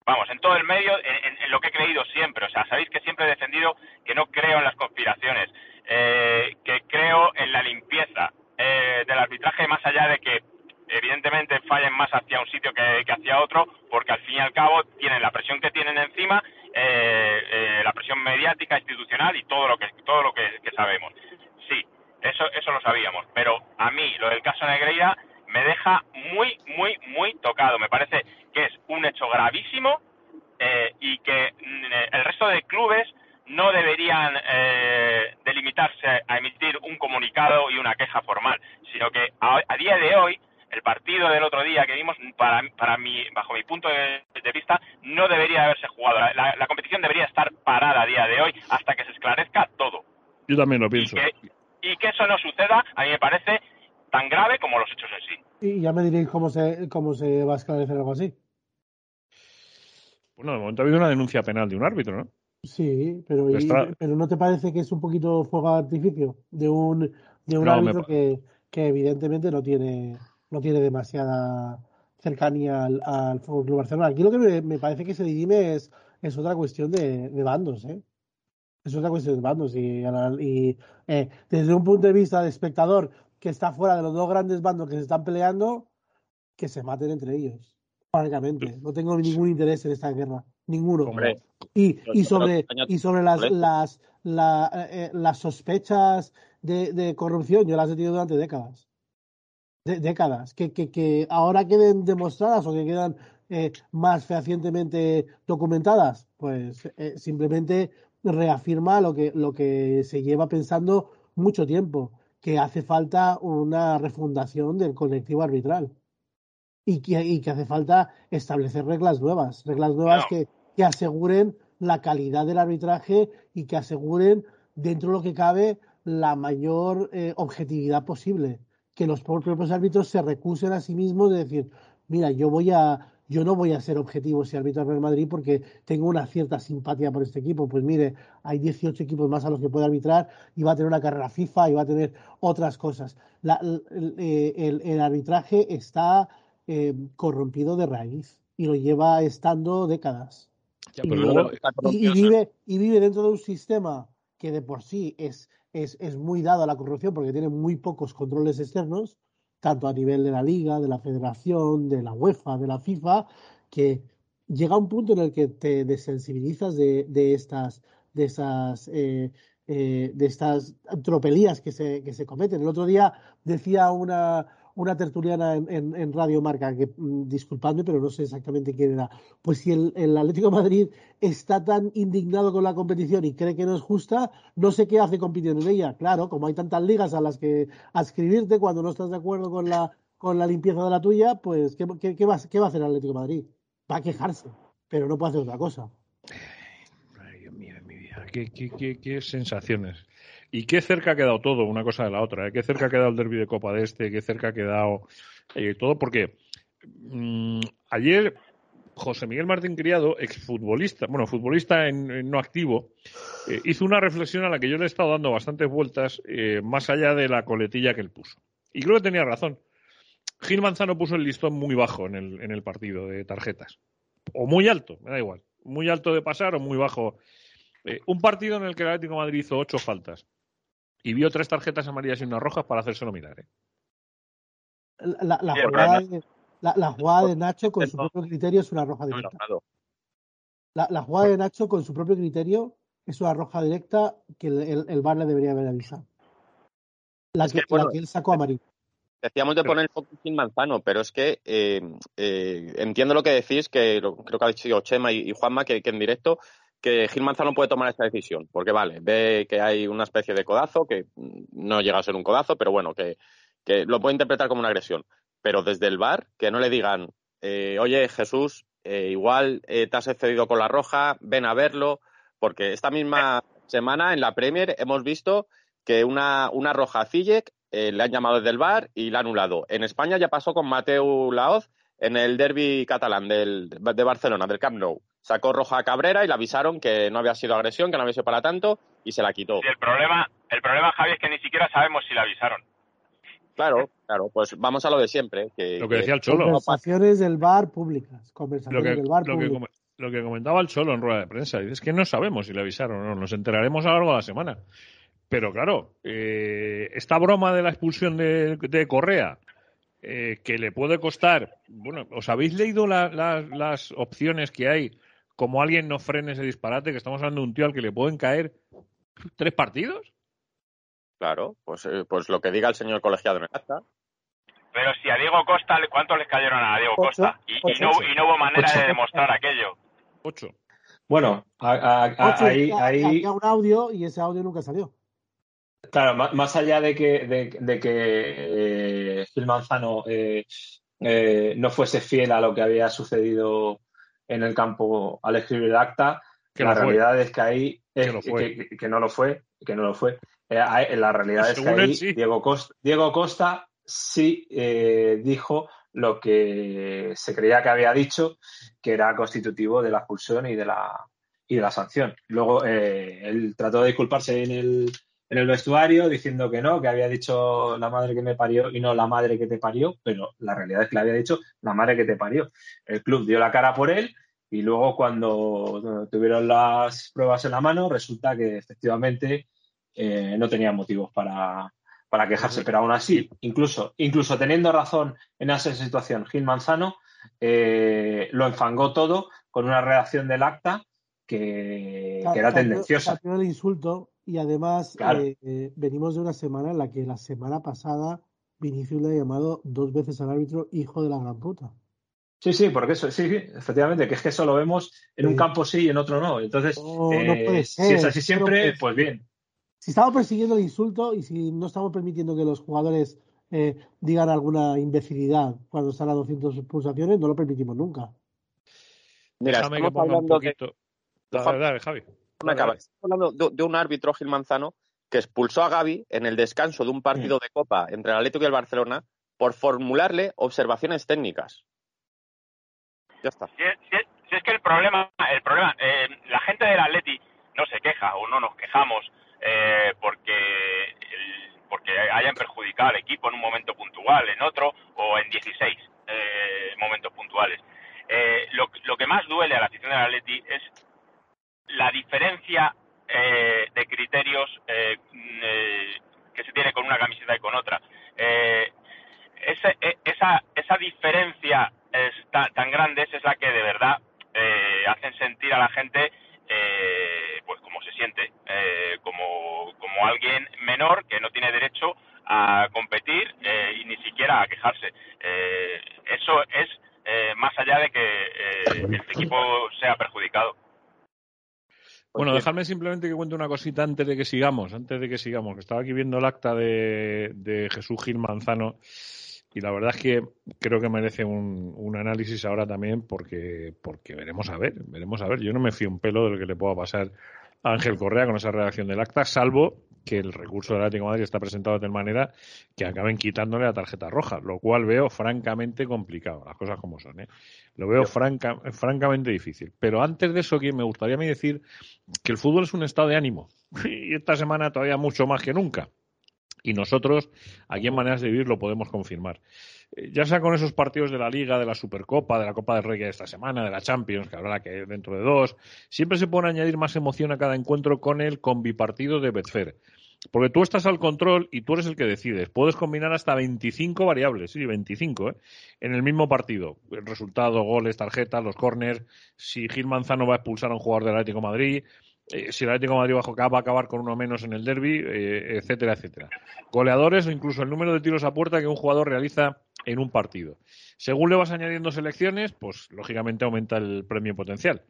vamos, en todo el medio, en, en- lo que he creído siempre. O sea, sabéis que siempre he defendido que no creo en las conspiraciones, eh, que creo en la limpieza eh, del arbitraje, más allá de que evidentemente fallen más hacia un sitio que, que hacia otro, porque al fin y al cabo tienen la presión que tienen encima, eh, eh, la presión mediática, institucional y todo lo que todo lo que, sabemos. Sí, eso eso lo sabíamos, pero a mí lo del caso Negreira me deja muy muy muy tocado. Me parece que es un hecho gravísimo eh, y que eh, el resto de clubes no deberían eh, delimitarse a emitir un comunicado y una queja formal, sino que a, a día de hoy el partido del otro día que vimos, para, para mi, bajo mi punto de, de vista, no debería haberse jugado. La, la- la competición debería estar parada a día de hoy hasta que se esclarezca todo. yo también lo pienso. Que- y que eso no suceda, a mí me parece tan grave como los hechos en sí. Y ya me diréis cómo se, cómo se va a esclarecer algo así. Bueno, de momento ha habido una denuncia penal de un árbitro, ¿no? Sí, pero, y- Está- pero ¿no te parece que es un poquito fuego de artificio de un, de un No, árbitro que, que evidentemente no tiene, no tiene demasiada cercanía al, al Fútbol Club Barcelona? Aquí lo que me, me parece que se dirime es, es otra cuestión de, de bandos, ¿eh? Es otra cuestión de bandos y eh, desde un punto de vista de espectador que está fuera de los dos grandes bandos que se están peleando, que se maten entre ellos. Francamente, no tengo ningún interés en esta guerra, ninguno. Hombre, Y, sobre, España- y sobre las, las, la- eh, eh, las sospechas de, de corrupción, yo las he tenido durante décadas. De- décadas. Que, que, que ahora queden demostradas o que quedan eh, más fehacientemente documentadas, pues eh, simplemente reafirma lo que, lo que se lleva pensando mucho tiempo, que hace falta una refundación del colectivo arbitral y que, y que hace falta establecer reglas nuevas, reglas nuevas que, que aseguren la calidad del arbitraje y que aseguren, dentro de lo que cabe, la mayor eh, objetividad posible. Que los propios árbitros se recusen a sí mismos de decir, mira, yo voy a, yo no voy a ser objetivo si arbitro al Real Madrid porque tengo una cierta simpatía por este equipo. Pues mire, hay 18 equipos más a los que puede arbitrar y va a tener una carrera FIFA y va a tener otras cosas. La- el, el- el arbitraje está eh, corrompido de raíz y lo lleva estando décadas. Ya, Y, pero luego- luego- y- y vive, y vive dentro de un sistema que de por sí es, es, es muy dado a la corrupción porque tiene muy pocos controles externos, tanto a nivel de la liga, de la federación, de la UEFA, de la FIFA, que llega un punto en el que te desensibilizas de, estas, de eh, eh, de estas tropelías que se, que se cometen. El otro día decía una, una tertuliana en, en, en Radio Marca, que mm, disculpadme, pero no sé exactamente quién era. Pues si el, el Atlético Madrid está tan indignado con la competición y cree que no es justa, no sé qué hace compitiendo en ella. Claro, como hay tantas ligas a las que adscribirte cuando no estás de acuerdo con la, con la limpieza de la tuya, pues ¿qué, qué, qué va, qué va a hacer el Atlético Madrid? Va a quejarse, pero no puede hacer otra cosa. Dios mío, mi vida. Qué, qué sensaciones. Y qué cerca ha quedado todo, una cosa de la otra. ¿eh? Qué cerca ha quedado el derby de Copa de Este, qué cerca ha quedado eh, todo, porque mm, ayer José Miguel Martín Criado, exfutbolista, bueno, futbolista en, no activo, eh, hizo una reflexión a la que yo le he estado dando bastantes vueltas, más allá de la coletilla que él puso. Y creo que tenía razón. Gil Manzano puso el listón muy bajo en el, partido de tarjetas. O muy alto, me da igual. Muy alto de pasar o muy bajo. Un partido en el que el Atlético Madrid hizo ocho faltas y vio tres tarjetas amarillas y unas rojas para hacérselo mirar. ¿eh? La, la jugada, de, la, la jugada de Nacho con su propio criterio es una roja directa. La, la jugada de Nacho con su propio criterio es una roja directa que el, el, el VAR le debería haber avisado. La Es que, que, bueno, la que él sacó amarillo. decíamos de poner el foco sin Manzano, pero es que eh, eh, entiendo lo que decís, que lo- creo que ha dicho Chema y, y Juanma, que, que en directo, que Gil Manzano puede tomar esta decisión, porque vale, ve que hay una especie de codazo, que no llega a ser un codazo, pero bueno, que, que lo puede interpretar como una agresión. Pero desde el bar, que no le digan, eh, oye Jesús, eh, igual eh, te has excedido con la roja, ven a verlo, porque esta misma semana en la Premier hemos visto que una, una roja a eh, le han llamado desde el bar y la han anulado. En España ya pasó con Mateu Laoz en el derby catalán del, de Barcelona, del Camp Nou. Sacó roja a Cabrera y le avisaron que no había sido agresión, que no había sido para tanto y se la quitó. El problema, el problema, Javi, es que ni siquiera sabemos si le avisaron. Claro, claro, pues vamos a lo de siempre. Que, Lo que decía el Cholo. Conversaciones del bar públicas. Lo Conversaciones que, del bar lo, que, públicas. lo que comentaba el Cholo en rueda de prensa, dice, es que no sabemos si le avisaron o no, nos enteraremos a lo largo de la semana. Pero claro, eh, esta broma de la expulsión de, de Correa, eh, que le puede costar, bueno, ¿os habéis leído la- la- las opciones que hay? Como alguien no frene ese disparate, que estamos hablando de un tío al que le pueden caer tres partidos. Claro, pues, eh, pues lo que diga el señor colegiado en el acta. Pero si a Diego Costa, ¿le- ¿cuántos les cayeron a Diego Ocho, Costa? Y, no, y no hubo manera Ocho. de demostrar aquello. Ocho. Bueno, a- a- a- Ocho, ahí, había- ahí, había un audio y ese audio nunca salió. Claro, más allá de que, de, de que eh, Gil Manzano eh, eh, no fuese fiel a lo que había sucedido en el campo al escribir el acta, Que la fue. realidad es que ahí es Que no lo fue, que no lo fue. Eh, ahí- la realidad es que él, ahí sí. Diego Costa, Diego Costa sí eh, dijo lo que se creía que había dicho, que era constitutivo de la expulsión y de la y de la sanción. Luego eh, él trató de disculparse en el, en el vestuario diciendo que no, que había dicho la madre que me parió y no la madre que te parió, pero la realidad es que le había dicho la madre que te parió. El club dio la cara por él y luego cuando tuvieron las pruebas en la mano resulta que efectivamente eh, no tenía motivos para, para quejarse, pero aún así, incluso, incluso teniendo razón en esa situación, Gil Manzano eh, lo enfangó todo con una redacción del acta que, que era tendenciosa. el insulto y además Claro. eh, eh, venimos de una semana en la que la semana pasada Vinicius le ha llamado dos veces al árbitro hijo de la gran puta. Sí, sí, porque eso, sí, sí, efectivamente, que es que eso lo vemos en un campo sí y en otro no. Entonces, No, no eh, si es así siempre, pues bien. Si estamos persiguiendo el insulto y si no estamos permitiendo que los jugadores eh, digan alguna imbecilidad cuando están a 200 pulsaciones, no lo permitimos nunca. Mira, Déjame que estamos ponga un hablando de- poquito. Dale, dale, Javi. Estamos hablando de, de un árbitro, Gil Manzano, que expulsó a Gaby en el descanso de un partido de Copa entre el Atlético y el Barcelona por formularle observaciones técnicas. Ya está. Si es, si es- si es que el problema, el problema, eh, la gente del Atleti no se queja o no nos quejamos eh, porque el- porque hayan perjudicado al equipo en un momento puntual, en otro o en 16 eh, momentos puntuales. Eh, lo, lo que más duele a la afición del Atleti es la diferencia eh, de criterios eh, mm, eh, que se tiene con una camiseta y con otra. Eh, ese- e- esa, esa diferencia es ta- tan grande es la que de verdad eh, hacen sentir a la gente pues como se siente, como, como alguien menor que no tiene derecho a competir eh, y ni siquiera a quejarse. Eh, eso es eh, más allá de que el equipo sea perjudicado. Bueno, dejadme simplemente que cuente una cosita antes de que sigamos, antes de que sigamos, que estaba aquí viendo el acta de, de Jesús Gil Manzano y la verdad es que creo que merece un, un análisis ahora también porque, porque veremos a ver, veremos a ver. Yo no me fío un pelo de lo que le pueda pasar a Ángel Correa con esa redacción del acta, salvo que el recurso del Atlético de Madrid está presentado de tal manera que acaben quitándole la tarjeta roja, lo cual veo francamente complicado, las cosas como son. ¿eh? Lo veo franca, francamente difícil. Pero antes de eso, que me gustaría a mí decir que el fútbol es un estado de ánimo y esta semana todavía mucho más que nunca. Y nosotros, aquí en Maneras de Vivir, lo podemos confirmar. Eh, Ya sea con esos partidos de la Liga, de la Supercopa, de la Copa del Rey de esta semana, de la Champions, que habrá que dentro de dos, siempre se puede añadir más emoción a cada encuentro con el combipartido de Betfair. Porque tú estás al control y tú eres el que decides. Puedes combinar hasta 25 variables, sí, 25, ¿eh? en el mismo partido. El resultado, goles, tarjetas, los corners, si Gil Manzano va a expulsar a un jugador del Atlético Madrid, eh, si el Atlético de Madrid va a acabar con uno menos en el derby, eh, etcétera, etcétera. Goleadores o incluso el número de tiros a puerta que un jugador realiza en un partido. Según le vas añadiendo selecciones, pues lógicamente aumenta el premio potencial.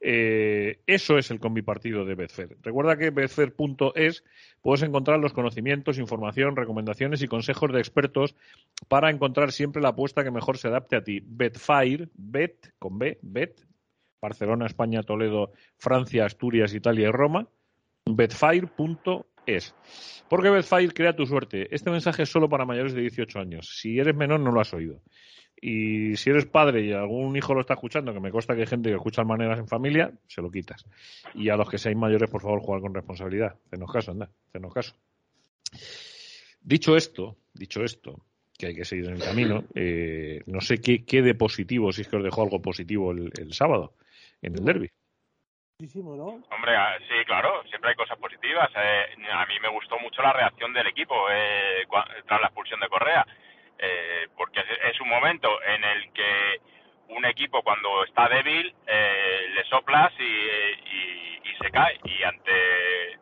Eh, eso es el combipartido de Betfair. Recuerda que betfair.es puedes encontrar los conocimientos, información, recomendaciones y consejos de expertos para encontrar siempre la apuesta que mejor se adapte a ti. Betfair, bet con B, bet, Barcelona, España, Toledo, Francia, Asturias, Italia y Roma. Betfair.es. Porque Betfair crea tu suerte. Este mensaje es solo para mayores de 18 años. Si eres menor, no lo has oído. Y si eres padre y algún hijo lo está escuchando, que me consta que hay gente que escucha maneras en familia, se lo quitas. Y a los que seáis mayores, por favor, jugar con responsabilidad. Hacenos caso, anda, hacenos caso. Dicho esto, dicho esto, que hay que seguir en el camino, eh, no sé qué, de positivo, si es que os dejó algo positivo el sábado en el derby. ¿no? Hombre, ah, sí, claro, siempre hay cosas positivas. Eh, a mí me gustó mucho la reacción del equipo eh, tras la expulsión de Correa eh, porque es, un momento en el que un equipo cuando está débil eh, le soplas y, y, se cae y ante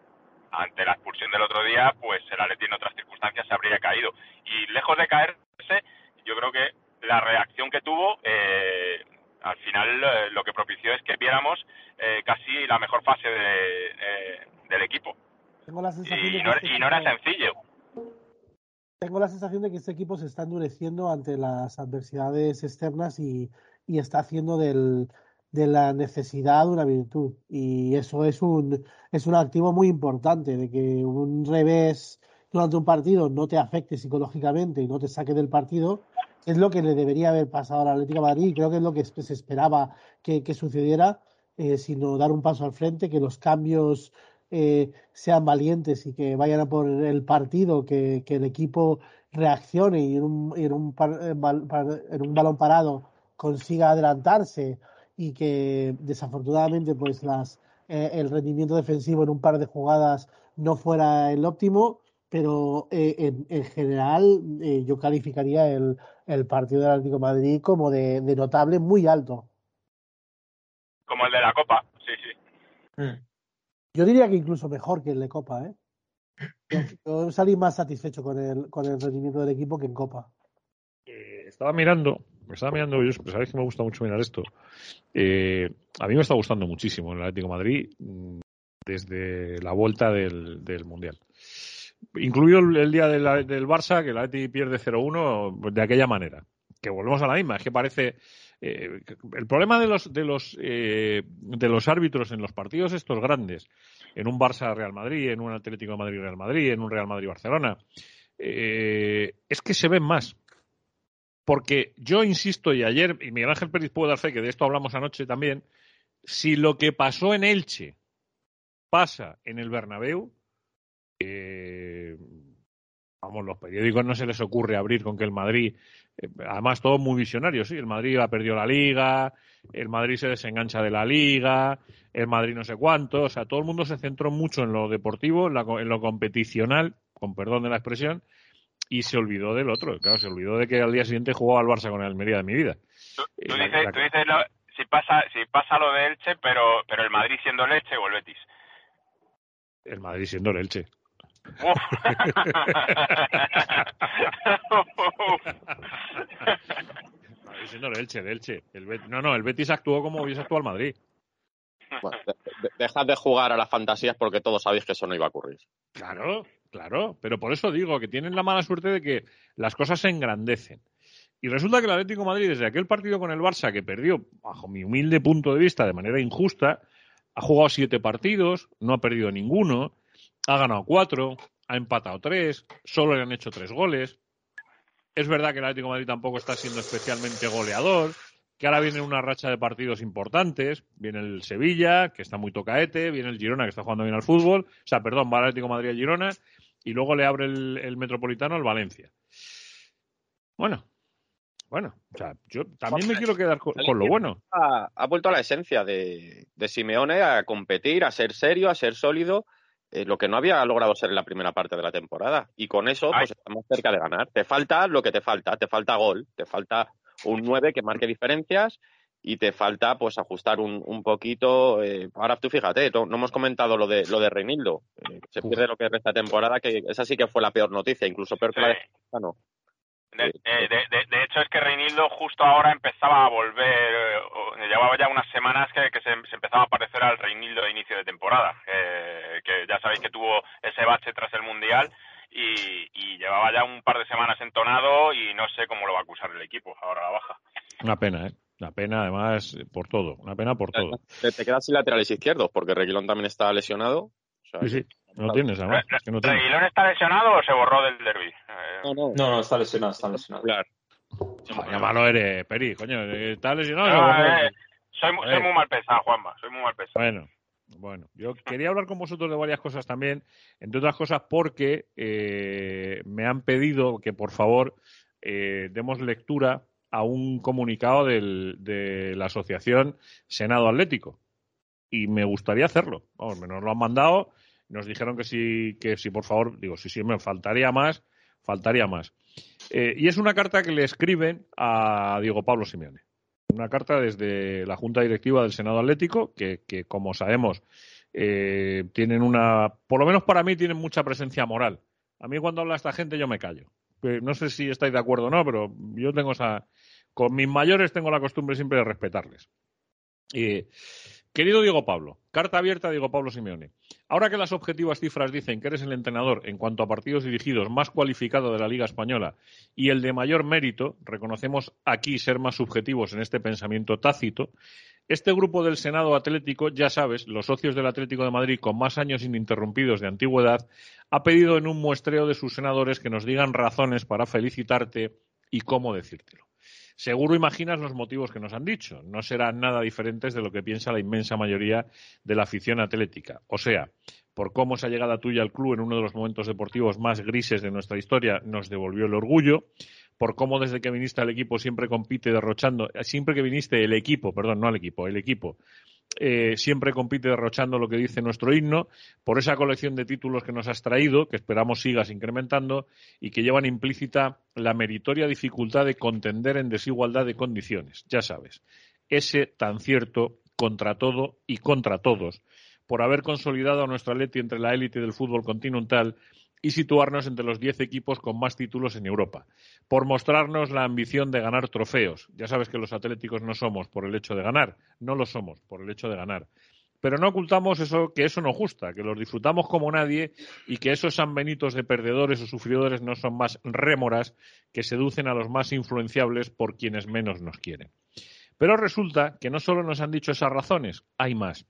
ante la expulsión del otro día pues el Atleti en otras circunstancias se habría caído y lejos de caerse yo creo que la reacción que tuvo eh, al final eh, lo que propició es que viéramos eh, casi la mejor fase de, eh, del equipo Tengo la sensación y, de no, que este y no era sencillo tengo la sensación de que este equipo se está endureciendo ante las adversidades externas y, y está haciendo del, de la necesidad una virtud. Y eso es un, es un activo muy importante, de que un revés durante un partido no te afecte psicológicamente y no te saque del partido, es lo que le debería haber pasado al Atlético de Madrid y creo que es lo que se esperaba que, sucediera, eh, sino dar un paso al frente, que los cambios eh, sean valientes y que vayan a por el partido, que, el equipo reaccione y en un, eh, par- en un balón parado consiga adelantarse y que desafortunadamente pues las eh, el rendimiento defensivo en un par de jugadas no fuera el óptimo, pero eh, en, en general eh, yo calificaría el, el partido del Atlético de Madrid como de, de notable muy alto. como el de la Copa sí sí Yo diría que incluso mejor que el de Copa, ¿eh? Yo, yo salí más satisfecho con el, con el rendimiento del equipo que en Copa. estaba mirando, me estaba mirando, yo sabéis que me gusta mucho mirar esto. Eh, a mí me está gustando muchísimo el Atlético de Madrid mm, desde la vuelta del, del Mundial. Incluido el, día del, Barça, que el Atlético pierde 0-1 pues, de aquella manera. Que volvemos a la misma, es que parece. eh, el problema de los, de, los, eh, de los árbitros en los partidos estos grandes, en un Barça Real Madrid, en un Atlético de Madrid Real Madrid, en un Real Madrid Barcelona, eh, es que se ven más. Porque yo insisto, y ayer, y Miguel Ángel Pérez puede dar fe, que de esto hablamos anoche también, si lo que pasó en Elche pasa en el Bernabéu, eh, vamos, los periódicos no se les ocurre abrir con que el Madrid, eh, además todo muy visionario, sí, el Madrid ha perdido la liga, el Madrid se desengancha de la liga, el Madrid no sé cuánto, o sea, todo el mundo se centró mucho en lo deportivo, en, la en lo competicional, con perdón de la expresión, y se olvidó del otro, claro, se olvidó de que al día siguiente jugaba al Barça con el Almería de mi vida. Tú Eh, la- dices, la- tú dices lo- si pasa si pasa lo de Elche, pero pero el Madrid siendo el Elche o el Betis. el Madrid siendo el Elche. Madrid siendo el Elche, el Elche. El Bet- no, no, el Betis actuó como hubiese actuado el Madrid. Bueno, de- de- dejad de jugar a las fantasías porque todos sabéis que eso no iba a ocurrir. Claro, claro. Pero por eso digo que tienen la mala suerte de que las cosas se engrandecen. Y resulta que el Atlético de Madrid, desde aquel partido con el Barça que perdió, bajo mi humilde punto de vista, de manera injusta, ha jugado siete partidos, no ha perdido ninguno, ha ganado cuatro, ha empatado tres, solo le han hecho tres goles. Es verdad que el Atlético de Madrid tampoco está siendo especialmente goleador, que ahora viene una racha de partidos importantes. Viene el Sevilla, que está muy tocaete, viene el Girona, que está jugando bien al fútbol. O sea, perdón, va el Atlético de Madrid a Girona y luego le abre el, el Metropolitano al Valencia. Bueno, bueno, o sea, yo también me quiero quedar con, con lo bueno. Ha, ha vuelto a la esencia de, de Simeone a competir, a ser serio, a ser sólido, eh, lo que no había logrado ser en la primera parte de la temporada. Y con eso, pues estamos cerca de ganar. Te falta lo que te falta, te falta gol, te falta un 9 que marque diferencias y te falta pues ajustar un, un poquito. eh, ahora tú fíjate, no, no hemos comentado lo de lo de Reinildo. Eh, se pierde lo que resta de temporada, que esa sí que fue la peor noticia, incluso peor que la de. De, eh, de, de- de hecho, es que Reinildo justo ahora empezaba a volver, eh, llevaba ya unas semanas que, que se, se empezaba a parecer al Reinildo de inicio de temporada, eh, que ya sabéis que tuvo ese bache tras el Mundial y, y llevaba ya un par de semanas entonado y no sé cómo lo va a acusar el equipo ahora a la baja. Una pena, ¿eh? Una pena, además, por todo. Una pena por todo. Te, te quedas sin laterales izquierdos, porque Reguilón también está lesionado. O sea, Sí, sí. No tienes, además. Es que no tienes. ¿Reguilón está lesionado o se borró del derby? No, no. No, no, está lesionado, está lesionado. Vaya malo eres, Peri, coño. eh, Está lesionado. No, Bueno, eh, soy, mu- soy muy mal pensado, Juanma, soy muy mal pensado. Bueno, bueno, yo quería hablar con vosotros de varias cosas también, entre otras cosas porque eh, me han pedido que por favor eh, demos lectura a un comunicado del- de la Asociación Senado Atlético y me gustaría hacerlo. Vamos, me nos lo han mandado, nos dijeron que sí, que sí, por favor, digo, sí, sí, me faltaría más, faltaría más. Eh, y es una carta que le escriben a Diego Pablo Simeone. Una carta desde la Junta Directiva del Senado Atlético, que, que, como sabemos, eh, tienen una, por lo menos para mí, tienen mucha presencia moral. A mí cuando habla esta gente yo me callo. Eh, No sé si estáis de acuerdo o no, pero yo tengo esa, con mis mayores tengo la costumbre siempre de respetarles. Eh, querido Diego Pablo, carta abierta a Diego Pablo Simeone. Ahora que las objetivas cifras dicen que eres el entrenador en cuanto a partidos dirigidos más cualificado de la Liga Española y el de mayor mérito, reconocemos aquí ser más subjetivos en este pensamiento tácito, este grupo del Senado Atlético, ya sabes, los socios del Atlético de Madrid con más años ininterrumpidos de antigüedad, ha pedido en un muestreo de sus senadores que nos digan razones para felicitarte y cómo decírtelo. Seguro imaginas los motivos que nos han dicho. No serán nada diferentes de lo que piensa la inmensa mayoría de la afición atlética. O sea, por cómo esa llegada tuya al club en uno de los momentos deportivos más grises de nuestra historia nos devolvió el orgullo, por cómo desde que viniste al equipo siempre compite derrochando, siempre que viniste el equipo, perdón, no al equipo, el equipo, eh, siempre compite derrochando lo que dice nuestro himno, por esa colección de títulos que nos has traído, que esperamos sigas incrementando y que llevan implícita la meritoria dificultad de contender en desigualdad de condiciones. Ya sabes, ese tan cierto contra todo y contra todos, por haber consolidado a nuestra Atleti entre la élite del fútbol continental y situarnos entre los diez equipos con más títulos en Europa, por mostrarnos la ambición de ganar trofeos. Ya sabes que los atléticos no somos por el hecho de ganar, no lo somos por el hecho de ganar. Pero no ocultamos eso, que eso no gusta, que los disfrutamos como nadie y que esos sanbenitos de perdedores o sufridores no son más rémoras que seducen a los más influenciables por quienes menos nos quieren. Pero resulta que no solo nos han dicho esas razones, hay más.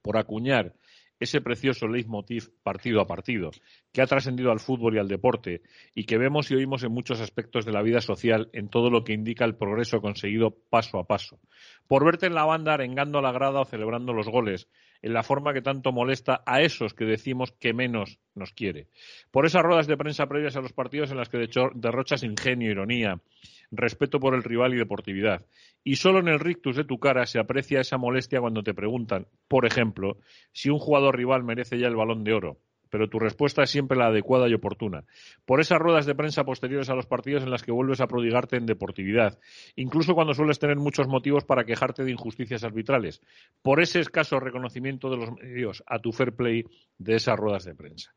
Por acuñar ese precioso leitmotiv partido a partido, que ha trascendido al fútbol y al deporte y que vemos y oímos en muchos aspectos de la vida social en todo lo que indica el progreso conseguido paso a paso. Por verte en la banda arengando a la grada o celebrando los goles, en la forma que tanto molesta a esos que decimos que menos nos quiere. Por esas ruedas de prensa previas a los partidos en las que derrochas ingenio, ironía, respeto por el rival y deportividad. Y solo en el rictus de tu cara se aprecia esa molestia cuando te preguntan, por ejemplo, si un jugador rival merece ya el balón de oro. Pero tu respuesta es siempre la adecuada y oportuna. Por esas ruedas de prensa posteriores a los partidos en las que vuelves a prodigarte en deportividad, incluso cuando sueles tener muchos motivos para quejarte de injusticias arbitrales. Por ese escaso reconocimiento de los medios a tu fair play de esas ruedas de prensa.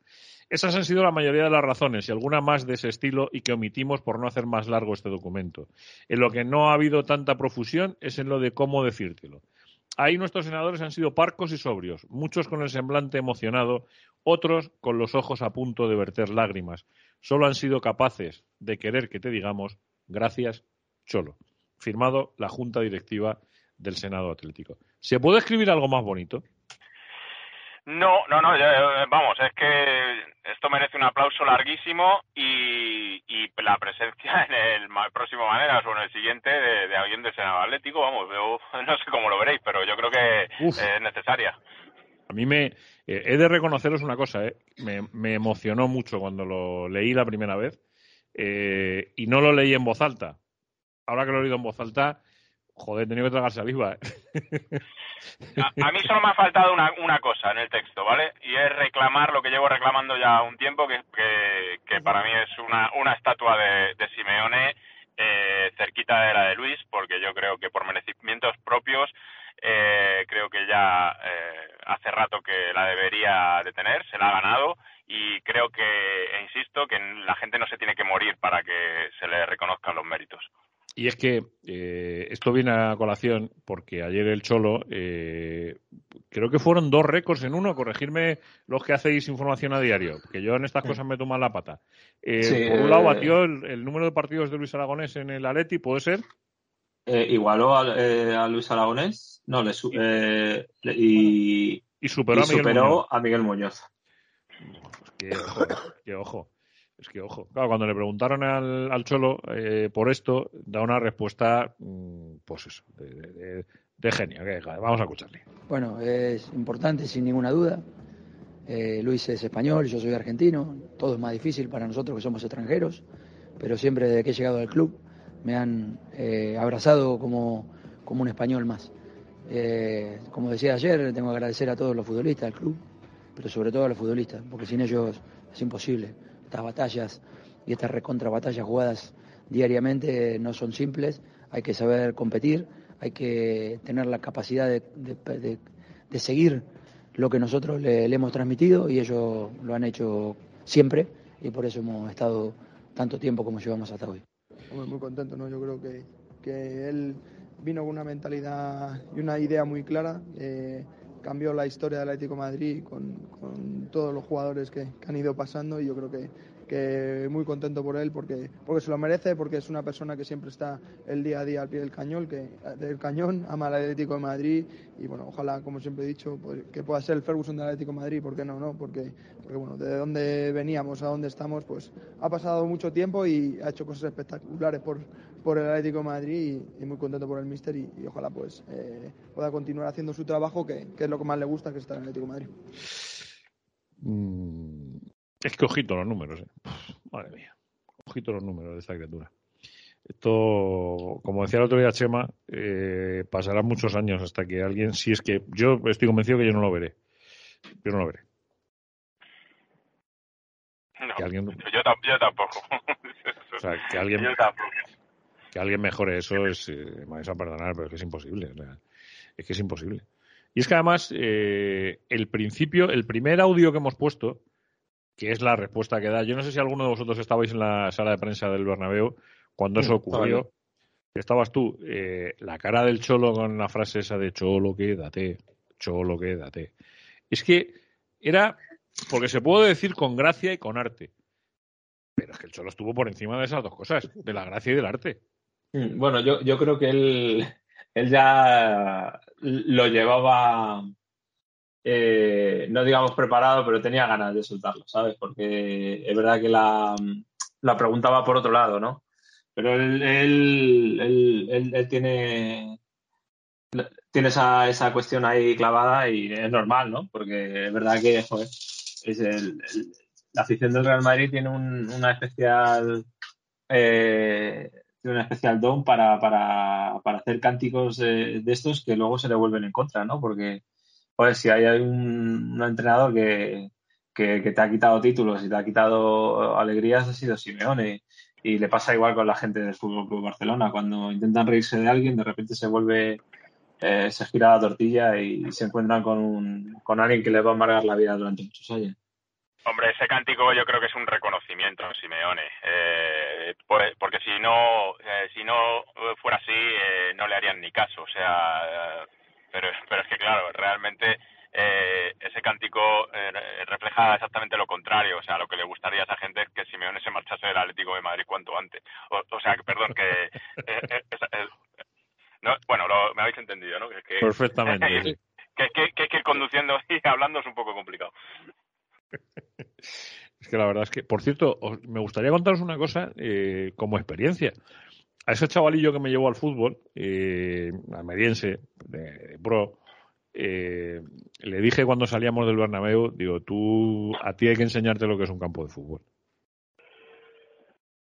Esas han sido la mayoría de las razones y alguna más de ese estilo y que omitimos por no hacer más largo este documento. En lo que no ha habido tanta profusión es en lo de cómo decírtelo. Ahí nuestros senadores han sido parcos y sobrios, muchos con el semblante emocionado, otros con los ojos a punto de verter lágrimas. Solo han sido capaces de querer que te digamos gracias, Cholo. Firmado la Junta Directiva del Senado Atlético. ¿Se puede escribir algo más bonito? No, no, no, ya, vamos, es que esto merece un aplauso larguísimo y, y la presencia en el próximo Maneras o en el siguiente de, de alguien del Senado Atlético, vamos, yo no sé cómo lo veréis, pero yo creo que Uf. es necesaria. A mí me. eh, he de reconoceros una cosa, ¿eh? me, me emocionó mucho cuando lo leí la primera vez eh, y no lo leí en voz alta. Ahora que lo he leído en voz alta, joder, he tenido que tragar saliva. ¿eh? A, a mí solo me ha faltado una, una cosa en el texto, ¿vale? Y es reclamar lo que llevo reclamando ya un tiempo, que, que, que para mí es una, una estatua de, de Simeone eh, cerquita de la de Luis, porque yo creo que por merecimientos propios eh, creo que ya eh, hace rato que la debería de tener, se la ha ganado y creo que, e insisto, que la gente no se tiene que morir para que se le reconozcan los méritos. Y es que eh, esto viene a colación porque ayer el Cholo, eh, creo que fueron dos récords en uno, corregirme los que hacéis información a diario, que yo en estas cosas me tomo la pata. Eh, Sí, por un lado eh, batió el, el número de partidos de Luis Aragonés en el Atleti, ¿puede ser? Eh, igualó a, eh, a Luis Aragonés, no, le su- eh, le- y, Y superó y a Miguel superó Muñoz. a Miguel Muñoz. Que ojo, que ojo. Es que ojo. Cuando le preguntaron al, al Cholo eh, por esto, da una respuesta, mm, pues eso, de, genio. Vamos a escucharle. Bueno, es importante sin ninguna duda. Eh, Luis es español, yo soy argentino. Todo es más difícil para nosotros que somos extranjeros, pero siempre desde que he llegado al club me han eh, abrazado como, como un español más. Como decía ayer, tengo que agradecer a todos los futbolistas del club, pero sobre todo a los futbolistas, porque sin ellos es imposible. Estas batallas y estas recontra batallas jugadas diariamente no son simples, hay que saber competir, hay que tener la capacidad de, de- seguir lo que nosotros le, hemos transmitido y ellos lo han hecho siempre y por eso hemos estado tanto tiempo como llevamos hasta hoy. Muy contento, ¿no? Yo creo que, que él vino con una mentalidad y una idea muy clara. eh, cambió la historia del Atlético Madrid con, con todos los jugadores que han ido pasando y yo creo que, que muy contento por él porque, porque se lo merece, porque es una persona que siempre está el día a día al pie del cañón, que, del cañón, ama al Atlético de Madrid y bueno, ojalá, como siempre he dicho, pues, que pueda ser el Ferguson del Atlético de Madrid, ¿por qué no? no? Porque, porque bueno, de dónde veníamos a dónde estamos, pues ha pasado mucho tiempo y ha hecho cosas espectaculares por, por el Atlético de Madrid y, muy contento por el míster y, y ojalá pues eh, pueda continuar haciendo su trabajo, que, que es lo que más le gusta, que es estar en el Atlético de Madrid. Mm, es que ojito los números, ¿eh? Uf, madre mía. Ojito los números de esta criatura. Esto, como decía el otro día Chema, eh, pasará muchos años hasta que alguien, si es que yo estoy convencido que yo no lo veré. Yo no lo veré. No, Que alguien, yo, tam- yo tampoco. o sea, que alguien, Yo tampoco. que alguien mejore eso es, eh, me vais a perdonar, pero es que es imposible. o sea, es que es imposible. Y es que además, eh, el principio, el primer audio que hemos puesto, que es la respuesta que da, yo no sé si alguno de vosotros estabais en la sala de prensa del Bernabéu cuando eso Mm, ocurrió. estaba Estabas tú, eh, la cara del cholo con la frase esa de cholo, quédate, cholo, quédate. Es que era, porque se puede decir con gracia y con arte. Pero es que el cholo estuvo por encima de esas dos cosas, de la gracia y del arte. Mm, Bueno, yo, yo creo que él, él ya lo llevaba, eh, no digamos preparado, pero tenía ganas de soltarlo, ¿sabes? Porque es verdad que la, la preguntaba por otro lado, ¿no? Pero él, él, él, tiene, tiene esa, esa cuestión ahí clavada y es normal, ¿no? Porque es verdad que, es el- la afición del Real Madrid tiene un- una especial eh, tiene un especial don para, para, para hacer cánticos eh, de estos que luego se le vuelven en contra, ¿no? Porque, joder, si hay un, entrenador que, que, te ha quitado títulos y te ha quitado alegrías, ha sido Simeone. Y le pasa igual con la gente del Fútbol Club Barcelona. Cuando intentan reírse de alguien, de repente se vuelve, eh, se gira la tortilla y se encuentran con, un, con alguien que les va a amargar la vida durante muchos años. Hombre, ese cántico yo creo que es un reconocimiento Simeone, eh, pues- porque si no, eh, si no fuera así, eh, no le harían ni caso. O sea, pero, pero es que claro, realmente eh, ese cántico eh, refleja exactamente lo contrario. O sea, lo que le gustaría a esa gente es que Simeone se marchase del Atlético de Madrid cuanto antes. O, o sea, que perdón, que eh, eh, no, bueno, lo- me habéis entendido, ¿no? Que, que- Perfectamente, que, que, que, que conduciendo y hablando es un poco complicado. Es que la verdad es que, por cierto, os- me gustaría contaros una cosa eh, como experiencia. A ese chavalillo que me llevó al fútbol, eh, almeriense, de, de pro, eh, le dije cuando salíamos del Bernabéu, digo, tú, a ti hay que enseñarte lo que es un campo de fútbol.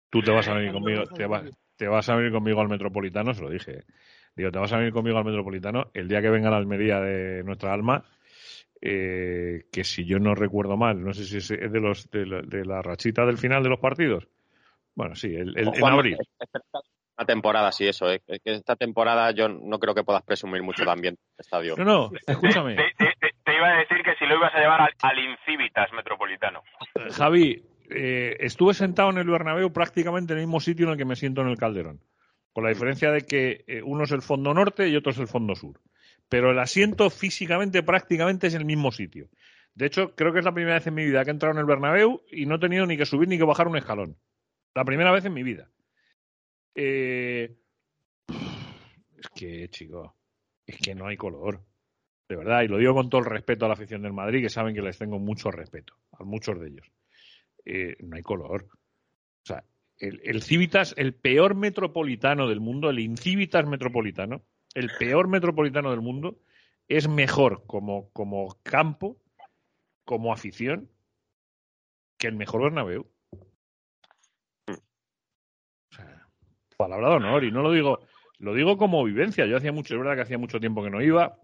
Tú te vas a venir conmigo, te, va- te vas a venir conmigo al Metropolitano, se lo dije. Digo, te vas a venir conmigo al Metropolitano el día que venga la Almería de nuestra alma, eh, que si yo no recuerdo mal, no sé si es de los de la, de la rachita del final de los partidos. Bueno, sí, el, el- en abril. espera, Una temporada, sí, eso. ¿eh? Es que esta temporada yo no creo que puedas presumir mucho también estadio. No, no, escúchame. Te, te- te- te iba a decir que si lo ibas a llevar al, al Incivitas Metropolitano. Javi, eh, estuve sentado en el Bernabéu prácticamente en el mismo sitio en el que me siento en el Calderón. Con la diferencia de que eh, uno es el fondo norte y otro es el fondo sur. Pero el asiento físicamente prácticamente es el mismo sitio. De hecho, creo que es la primera vez en mi vida que he entrado en el Bernabéu y no he tenido ni que subir ni que bajar un escalón. La primera vez en mi vida. Eh, es que, chico, es que no hay color. De verdad, y lo digo con todo el respeto a la afición del Madrid, que saben que les tengo mucho respeto, a muchos de ellos. Eh, no hay color. O sea, el, el Civitas, el peor metropolitano del mundo, el Incivitas metropolitano, el peor metropolitano del mundo, es mejor como, como campo, como afición, que el mejor Bernabéu. O sea, palabra de honor, y no lo digo, lo digo como vivencia. Yo hacía mucho, es verdad que hacía mucho tiempo que no iba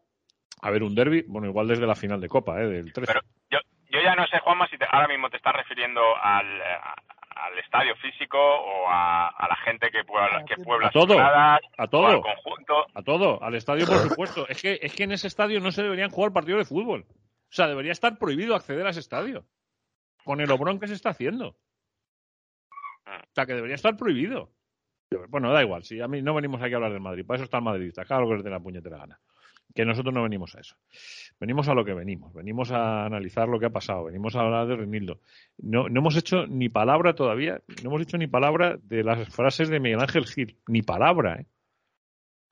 a ver un derby, bueno, igual desde la final de Copa, ¿eh? del 13. Yo, yo ya no sé, Juanma, si te- ahora mismo te estás refiriendo al, eh, al estadio físico o a, a la gente que puebla, que puebla A todo, a o al todo, conjunto. a todo, al estadio por supuesto. Es que, es que en ese estadio no se deberían jugar partidos de fútbol. O sea, debería estar prohibido acceder a ese estadio. Con el obrón que se está haciendo. O sea, que debería estar prohibido. Bueno, da igual, si a mí no venimos aquí a hablar del Madrid, para eso está el madridista, claro que les dé la puñetera gana. Que nosotros no venimos a eso. Venimos a lo que venimos, venimos a analizar lo que ha pasado, venimos a hablar de Renildo. No, no hemos hecho ni palabra todavía, no hemos hecho ni palabra de las frases de Miguel Ángel Gil, ni palabra, ¿eh?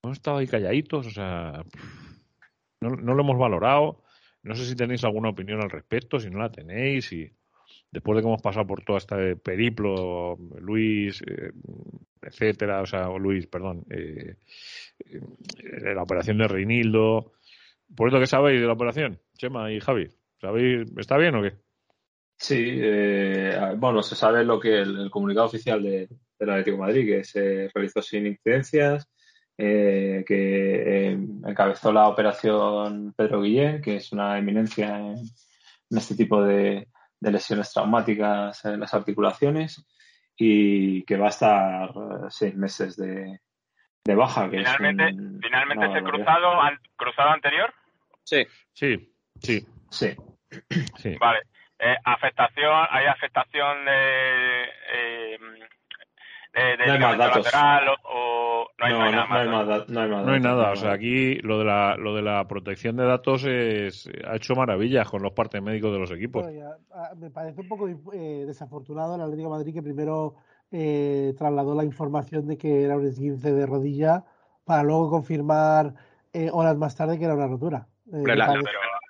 Hemos estado ahí calladitos, o sea, no, no lo hemos valorado. No sé si tenéis alguna opinión al respecto, si no la tenéis, y después de que hemos pasado por todo este periplo, Luis, eh, etcétera, o sea, Luis, perdón, eh, eh, la operación de Reinildo. ¿Por eso qué sabéis de la operación, Chema y Javi? ¿Sabéis, ¿Está bien o qué? Sí, bueno, se sabe lo que el, comunicado oficial de, del Atlético de Madrid, que se realizó sin incidencias, que encabezó la operación Pedro Guillén, que es una eminencia en, en este tipo de, de lesiones traumáticas en las articulaciones, y que va a estar eh, seis meses de, de baja. Que es Finalmente, un- finalmente ese cruzado, an- cruzado anterior. Sí. Sí, sí. Sí. Sí. Vale. Eh, afectación, hay afectación de, eh, de, de No hay más datos. lateral o, o- no hay, no hay nada no hay más. da- no hay más No hay datos, nada, o sea, aquí lo de la, lo de la protección de datos es, ha hecho maravillas con los partes médicos de los equipos. Bueno, ya, ah, me parece un poco eh, desafortunado el Atlético de Madrid que primero eh, trasladó la información de que era un esguince de rodilla para luego confirmar eh, horas más tarde que era una rotura. Eh, la, parece-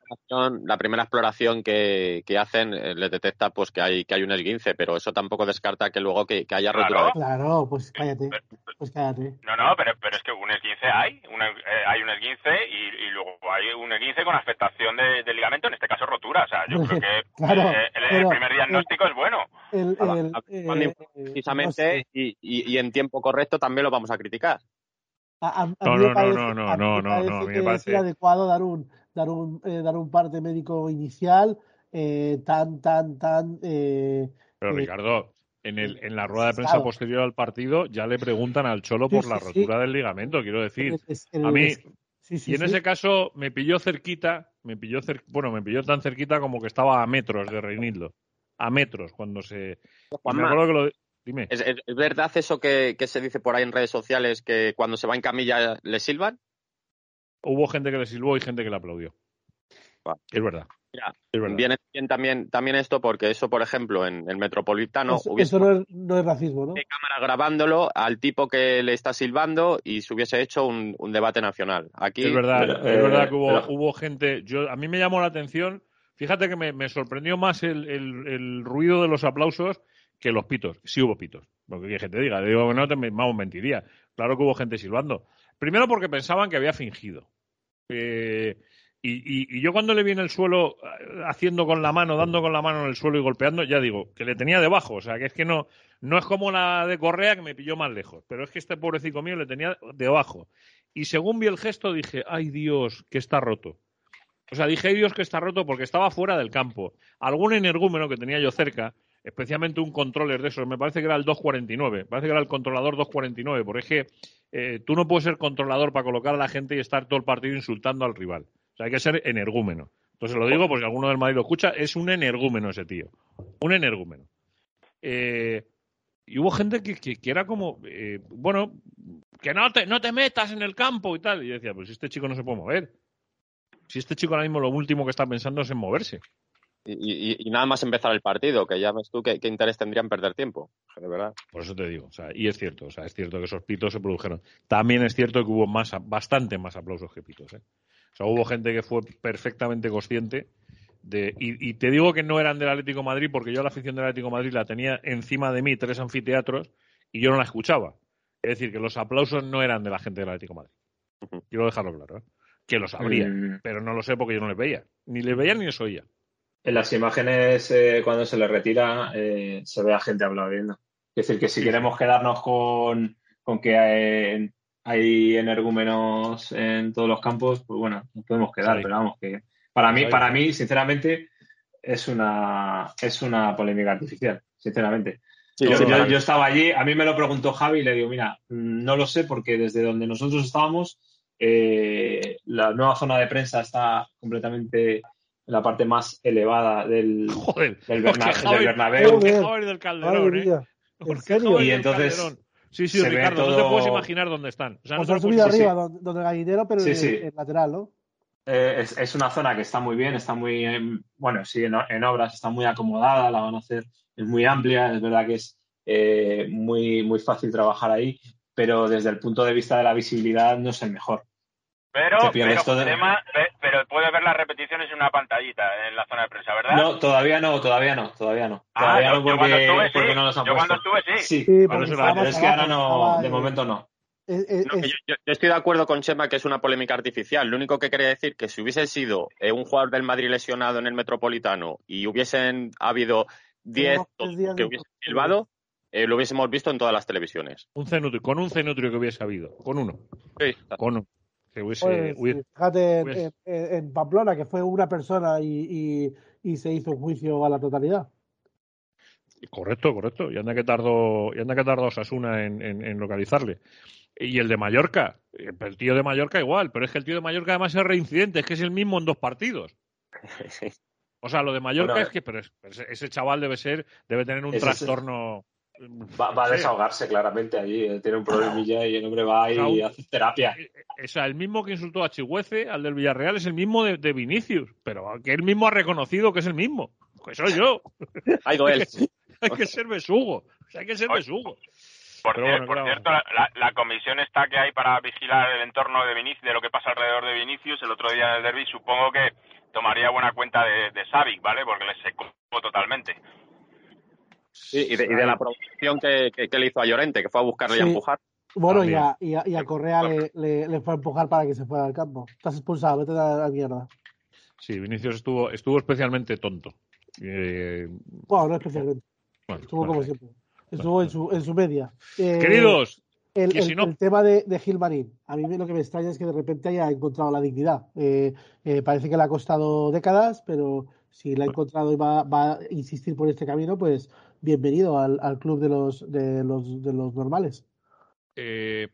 exploración- la primera exploración que, que hacen eh, les detecta pues que hay que hay un esguince, pero eso tampoco descarta que luego que, que haya rotura de Claro, pues cállate. Pues cállate. No, no, pero, pero es que un esguince hay, una- eh, hay un esguince y, y luego hay un esguince con afectación de, de ligamento, en este caso rotura. O sea, yo creo que Claro, eh, el, el primer diagnóstico es bueno. El, eh, no precisamente sé. y, y- y en tiempo correcto también lo vamos a criticar. A, a- a No, no, no, no, no, no, no, no, mí me parece- dar un dar un eh, dar un parte médico inicial eh, tan tan tan eh, Pero eh, Ricardo, en, el, en la rueda de prensa Claro. posterior al partido ya le preguntan al Cholo Sí, por sí, la sí. rotura del ligamento, quiero decir. es- el- A mí, es- sí, sí, y en sí. ese caso me pilló cerquita, me pilló cer- bueno, me pilló tan cerquita como que estaba a metros de Reinildo. A metros cuando se... me Juanma, acuerdo que lo... Dime. ¿Es, es- es verdad eso que, que se dice por ahí en redes sociales que cuando se va en camilla le silban? Hubo gente que le silbó y gente que le aplaudió. Es verdad. Mira, Es verdad. viene bien también, también esto porque eso, por ejemplo, en el Metropolitano eso, hubiese eso no, es, no es racismo, ¿no? cámara grabándolo al tipo que le está silbando y se hubiese hecho un, un debate nacional. Aquí Es verdad, Pero, es eh, verdad que hubo, pero- hubo gente. Yo, a mí me llamó la atención. Fíjate que me, me sorprendió más el, el- el ruido de los aplausos que los pitos. Sí hubo pitos. Porque que gente diga, digo, no te vamos, mentiría. Claro que hubo gente silbando. Primero porque pensaban que había fingido. Eh, y, y- yo cuando le vi en el suelo eh, haciendo con la mano, dando con la mano en el suelo y golpeando, ya digo, que le tenía debajo. O sea, que es que no, no es como la de Correa que me pilló más lejos. Pero es que este pobrecito mío le tenía debajo. Y según vi el gesto dije, ay Dios, que está roto. O sea, dije, ay Dios, que está roto porque estaba fuera del campo. Algún energúmeno que tenía yo cerca especialmente un controller de esos, me parece que era el 249, me parece que era el controlador 249, porque es que eh, tú no puedes ser controlador para colocar a la gente y estar todo el partido insultando al rival. O sea, hay que ser energúmeno. Entonces lo digo porque alguno del Madrid lo escucha, es un energúmeno ese tío. Un energúmeno. Eh, y hubo gente que, que, era como, eh, bueno, que no te, no te metas en el campo y tal. Y yo decía, pues este chico no se puede mover. Si este chico ahora mismo lo último que está pensando es en moverse. Y, nada más empezar el partido, que ya ves tú qué, interés tendrían perder tiempo, de verdad. Por eso te digo, o sea, y es cierto, o sea, es cierto que esos pitos se produjeron. También es cierto que hubo más, bastante más aplausos que pitos, ¿eh? O sea, hubo gente que fue perfectamente consciente de, y, te digo que no eran del Atlético de Madrid porque yo la afición del Atlético de Madrid la tenía encima de mí tres anfiteatros y yo no la escuchaba. Es decir, que los aplausos no eran de la gente del Atlético de Madrid. Quiero dejarlo claro, ¿eh? Que los sabría, mm. pero no lo sé porque yo no les veía. Ni les veía ni les oía. En las imágenes, eh, cuando se le retira, eh, se ve a gente aplaudiendo. Es decir, que si queremos quedarnos con, con que hay, hay, energúmenos en todos los campos, pues bueno, nos podemos quedar, pero vamos, que para mí, para mí, sinceramente, es una, es una polémica artificial, sinceramente. yo, estaba allí, a mí me lo preguntó Javi y le digo, mira, no lo sé porque desde donde nosotros estábamos, eh, la nueva zona de prensa está completamente en la parte más elevada del, Joder, del, Bernabéu. del Calderón, ¿eh? Y entonces... Sí, sí, Ricardo, no te puedes imaginar dónde están. O sea, no subido arriba, donde, el gallinero, pero en, el lateral, ¿no? Eh, es, es, una zona que está muy bien, está muy, bueno, sí, en, obras, está muy acomodada, la van a hacer, es muy amplia, es verdad que es eh, muy, muy fácil trabajar ahí, pero desde el punto de vista de la visibilidad no es el mejor. Pero, pero, puedes ver las repeticiones en una pantallita en la zona de prensa, ¿verdad? No, todavía no, todavía no, todavía no. Ah, todavía no porque, porque no los han yo cuando estuve, sí. Sí, pero es que ahora no, de momento no. yo, estoy de acuerdo con Chema que es una polémica artificial. Lo único que quería decir que si hubiese sido eh, un jugador del Madrid lesionado en el Metropolitano y hubiesen habido 10 que hubiesen silbado, eh, lo hubiésemos visto en todas las televisiones. Un cenutrio, con un cenutrio que hubiese habido, con uno. Sí. Con uno. Pues, fíjate en, Pamplona, que fue una persona y, se hizo un juicio a la totalidad. Correcto, correcto. Y anda que tardó, y anda que tardó Sasuna en, localizarle. Y el de Mallorca, el tío de Mallorca igual, pero es que el tío de Mallorca además es reincidente, es que es el mismo en dos partidos. O sea, lo de Mallorca es que pero ese chaval debe ser, debe tener un trastorno. Va, a desahogarse claramente allí, eh, tiene un problemilla y el hombre va y hace terapia. Eh, eh, o sea, el mismo que insultó a Chihuece, al del Villarreal, es el mismo de, Vinicius, pero que él mismo ha reconocido que es el mismo. Que soy yo. hay que ser besugo. hay que ser besugo. Por, cierto, la, comisión está que hay para vigilar el entorno de Vinicius, de lo que pasa alrededor de Vinicius, el otro día en el derby, supongo que tomaría buena cuenta de, de Savic, ¿vale? Porque le secó totalmente. Sí, y de, la provocación que, le hizo a Llorente, que fue a buscarle y a empujar. Bueno, y a, y, a, Correa le, le, fue a empujar para que se fuera al campo. Estás expulsado, vete a la mierda. Sí, Vinicius estuvo, estuvo especialmente tonto. Eh... Bueno, no especialmente. estuvo como siempre. Estuvo en, su, en su media. Eh, Queridos, el, el, tema de, de Gilmarín. A mí lo que me extraña es que de repente haya encontrado la dignidad. Eh, eh, parece que le ha costado décadas, pero si la ha encontrado y va, va a insistir por este camino, pues bienvenido al, club de los, de los, de los normales. Eh,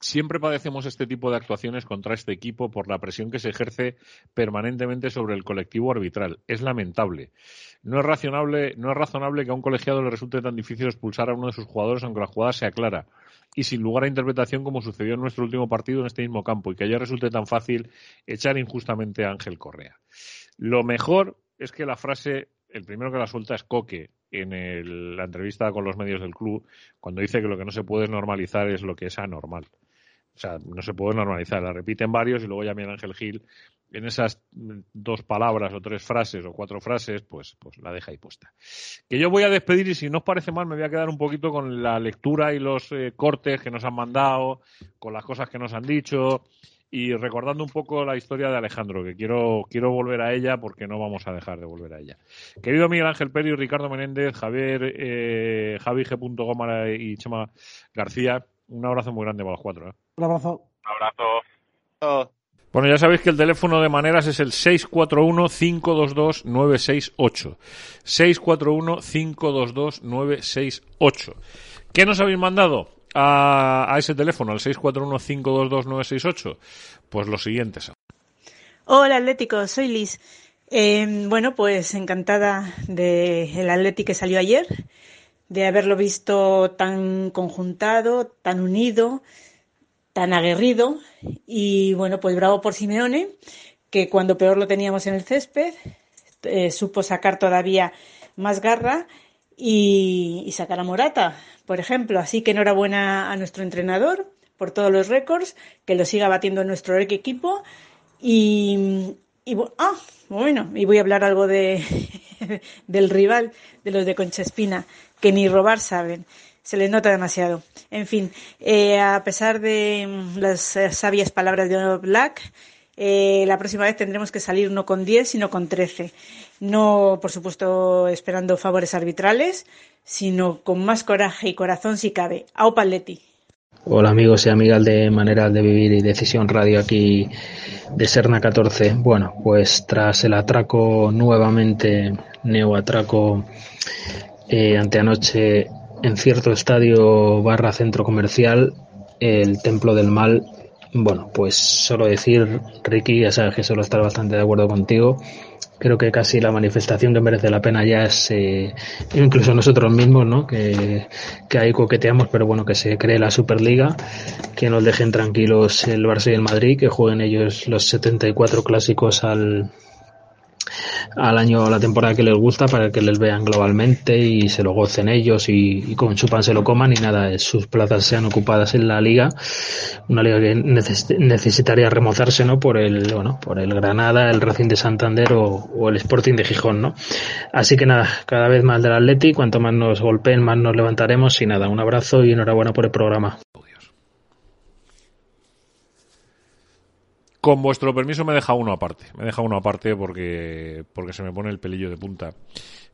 siempre padecemos este tipo de actuaciones contra este equipo por la presión que se ejerce permanentemente sobre el colectivo arbitral. Es lamentable. No es razonable, no es razonable que a un colegiado le resulte tan difícil expulsar a uno de sus jugadores aunque la jugada sea clara y sin lugar a interpretación como sucedió en nuestro último partido en este mismo campo y que ayer resulte tan fácil echar injustamente a Ángel Correa. Lo mejor es que la frase el primero que la suelta es Coque en la entrevista con los medios del club, cuando dice que lo que no se puede normalizar es lo que es anormal. O sea, no se puede normalizar. La repiten varios y luego ya Miguel Ángel Gil en esas dos palabras o tres frases o cuatro frases, pues, pues la deja ahí puesta. Que yo voy a despedir y si no os parece mal me voy a quedar un poquito con la lectura y los eh, cortes que nos han mandado, con las cosas que nos han dicho y recordando un poco la historia de Alejandro, que quiero, quiero volver a ella porque no vamos a dejar de volver a ella. Querido Miguel Ángel Pérez, Ricardo Menéndez, Javier, eh, Javi G. Gómara y Chema García, un abrazo muy grande para los cuatro. ¿eh? Un abrazo. Un abrazo. Bueno, ya sabéis que el teléfono de maneras es el 641-522-968. 641-522-968. ¿Qué nos habéis mandado a, ese teléfono, al 641-522-968? Pues lo siguiente. Hola Atlético, soy Liz. Eh, bueno, pues encantada del el Atlético que salió ayer, de haberlo visto tan conjuntado, tan unido, tan aguerrido y bueno, pues bravo por Simeone, que cuando peor lo teníamos en el césped, eh, supo sacar todavía más garra y, y sacar a Morata, por ejemplo. Así que enhorabuena a nuestro entrenador por todos los récords, que lo siga batiendo en nuestro equipo y, y ah, bueno, y voy a hablar algo de del rival, de los de Concha Espina, que ni robar saben se les nota demasiado. En fin, eh, a pesar de mm, las eh, sabias palabras de Black, eh, la próxima vez tendremos que salir no con 10, sino con 13. No, por supuesto, esperando favores arbitrales, sino con más coraje y corazón si cabe. Au Paletti. Hola amigos y amigas de Maneras de Vivir y Decisión Radio aquí de Serna 14. Bueno, pues tras el atraco nuevamente, neoatraco eh, anteanoche en cierto estadio barra centro comercial, el Templo del Mal, bueno, pues solo decir, Ricky, ya sabes que solo estar bastante de acuerdo contigo. Creo que casi la manifestación que merece la pena ya es, eh, incluso nosotros mismos, ¿no? Que, que ahí coqueteamos, pero bueno, que se cree la Superliga, que nos dejen tranquilos el Barça y el Madrid, que jueguen ellos los 74 clásicos al, al año o la temporada que les gusta para que les vean globalmente y se lo gocen ellos y, con su pan se lo coman y nada, sus plazas sean ocupadas en la liga, una liga que necesitaría remozarse, ¿no? Por el, bueno, por el Granada, el Racing de Santander o, el Sporting de Gijón, ¿no? Así que nada, cada vez más del Atleti, cuanto más nos golpeen, más nos levantaremos y nada, un abrazo y enhorabuena por el programa. Con vuestro permiso me deja uno aparte. Me deja uno aparte porque, porque se me pone el pelillo de punta.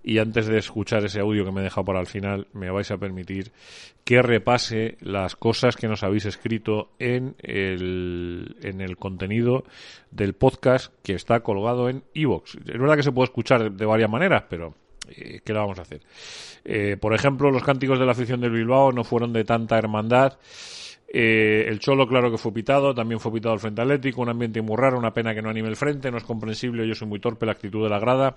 Y antes de escuchar ese audio que me he dejado para el final, me vais a permitir que repase las cosas que nos habéis escrito en el, en el contenido del podcast que está colgado en iVoox. Es verdad que se puede escuchar de varias maneras, pero eh, ¿qué le vamos a hacer? Eh, por ejemplo, los cánticos de la afición del Bilbao no fueron de tanta hermandad. Eh, el Cholo, claro que fue pitado, también fue pitado el Frente Atlético, un ambiente muy raro, una pena que no anime el frente, no es comprensible, yo soy muy torpe la actitud de la grada,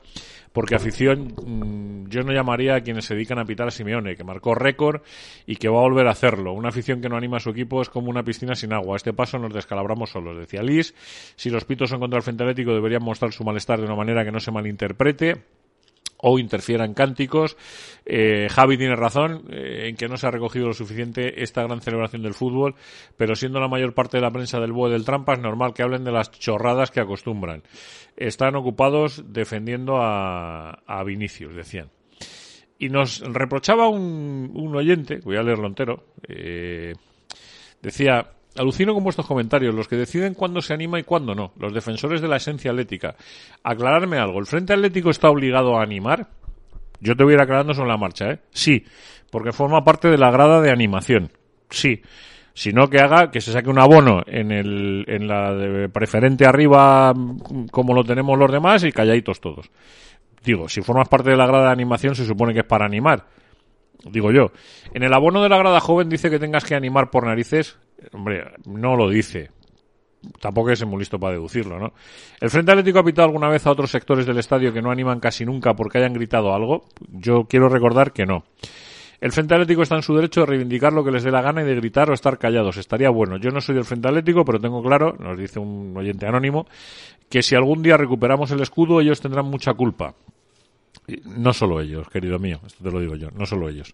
porque afición, mm, yo no llamaría a quienes se dedican a pitar a Simeone, que marcó récord y que va a volver a hacerlo. Una afición que no anima a su equipo es como una piscina sin agua. A este paso nos descalabramos solos, decía Liz. Si los pitos son contra el Frente Atlético, deberían mostrar su malestar de una manera que no se malinterprete o interfieran cánticos. Eh, Javi tiene razón eh, en que no se ha recogido lo suficiente esta gran celebración del fútbol, pero siendo la mayor parte de la prensa del BOE del Trampa es normal que hablen de las chorradas que acostumbran. Están ocupados defendiendo a, a Vinicius, decían. Y nos reprochaba un, un oyente, voy a leerlo entero, eh, decía, Alucino con vuestros comentarios, los que deciden cuándo se anima y cuándo no, los defensores de la esencia atlética. Aclararme algo, ¿el Frente Atlético está obligado a animar? Yo te voy a ir aclarando sobre la marcha, ¿eh? Sí, porque forma parte de la grada de animación. Sí. Sino que haga que se saque un abono en, el, en la de preferente arriba, como lo tenemos los demás, y calladitos todos. Digo, si formas parte de la grada de animación, se supone que es para animar digo yo. En el abono de la grada joven dice que tengas que animar por narices. Hombre, no lo dice. Tampoco es muy listo para deducirlo, ¿no? ¿El Frente Atlético ha pitado alguna vez a otros sectores del estadio que no animan casi nunca porque hayan gritado algo? Yo quiero recordar que no. El Frente Atlético está en su derecho de reivindicar lo que les dé la gana y de gritar o estar callados. Estaría bueno. Yo no soy del Frente Atlético, pero tengo claro, nos dice un oyente anónimo, que si algún día recuperamos el escudo, ellos tendrán mucha culpa. No solo ellos, querido mío, esto te lo digo yo, no solo ellos.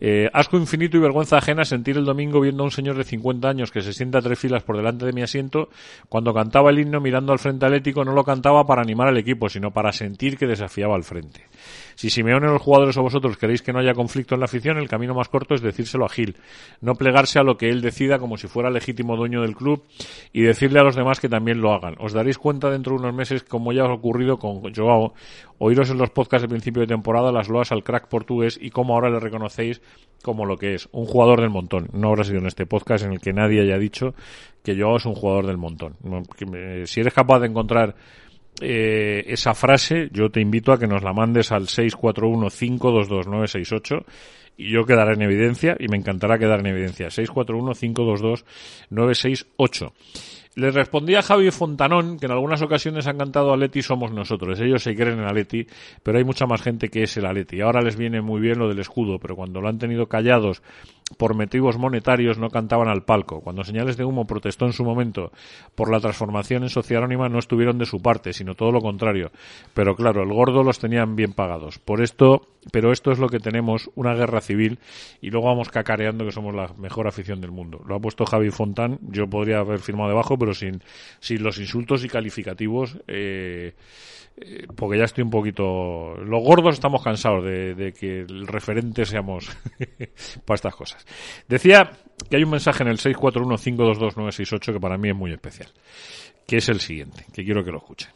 Eh, asco infinito y vergüenza ajena sentir el domingo viendo a un señor de 50 años que se sienta tres filas por delante de mi asiento cuando cantaba el himno mirando al frente atlético no lo cantaba para animar al equipo, sino para sentir que desafiaba al frente. Si Simeone los jugadores o vosotros queréis que no haya conflicto en la afición, el camino más corto es decírselo a Gil. No plegarse a lo que él decida como si fuera legítimo dueño del club y decirle a los demás que también lo hagan. Os daréis cuenta dentro de unos meses, como ya ha ocurrido con Joao, oíros en los podcasts de principio de temporada las loas al crack portugués y cómo ahora le reconocéis como lo que es, un jugador del montón. No habrá sido en este podcast en el que nadie haya dicho que Joao es un jugador del montón. Si eres capaz de encontrar eh, esa frase, yo te invito a que nos la mandes al 641-522-968 y yo quedaré en evidencia y me encantará quedar en evidencia. 641-522-968. Le respondía Javi Fontanón que en algunas ocasiones han cantado Aleti somos nosotros. Ellos se creen en Aleti, pero hay mucha más gente que es el Aleti. Ahora les viene muy bien lo del escudo, pero cuando lo han tenido callados por motivos monetarios no cantaban al palco. Cuando Señales de Humo protestó en su momento por la transformación en sociedad anónima no estuvieron de su parte, sino todo lo contrario. Pero claro, el gordo los tenían bien pagados. Por esto, pero esto es lo que tenemos, una guerra civil, y luego vamos cacareando que somos la mejor afición del mundo. Lo ha puesto Javi Fontán, yo podría haber firmado debajo, pero sin, sin los insultos y calificativos. Eh, eh, porque ya estoy un poquito. Los gordos estamos cansados de, que el referente seamos para estas cosas. Decía que hay un mensaje en el 641-522-968 que para mí es muy especial, que es el siguiente, que quiero que lo escuchen.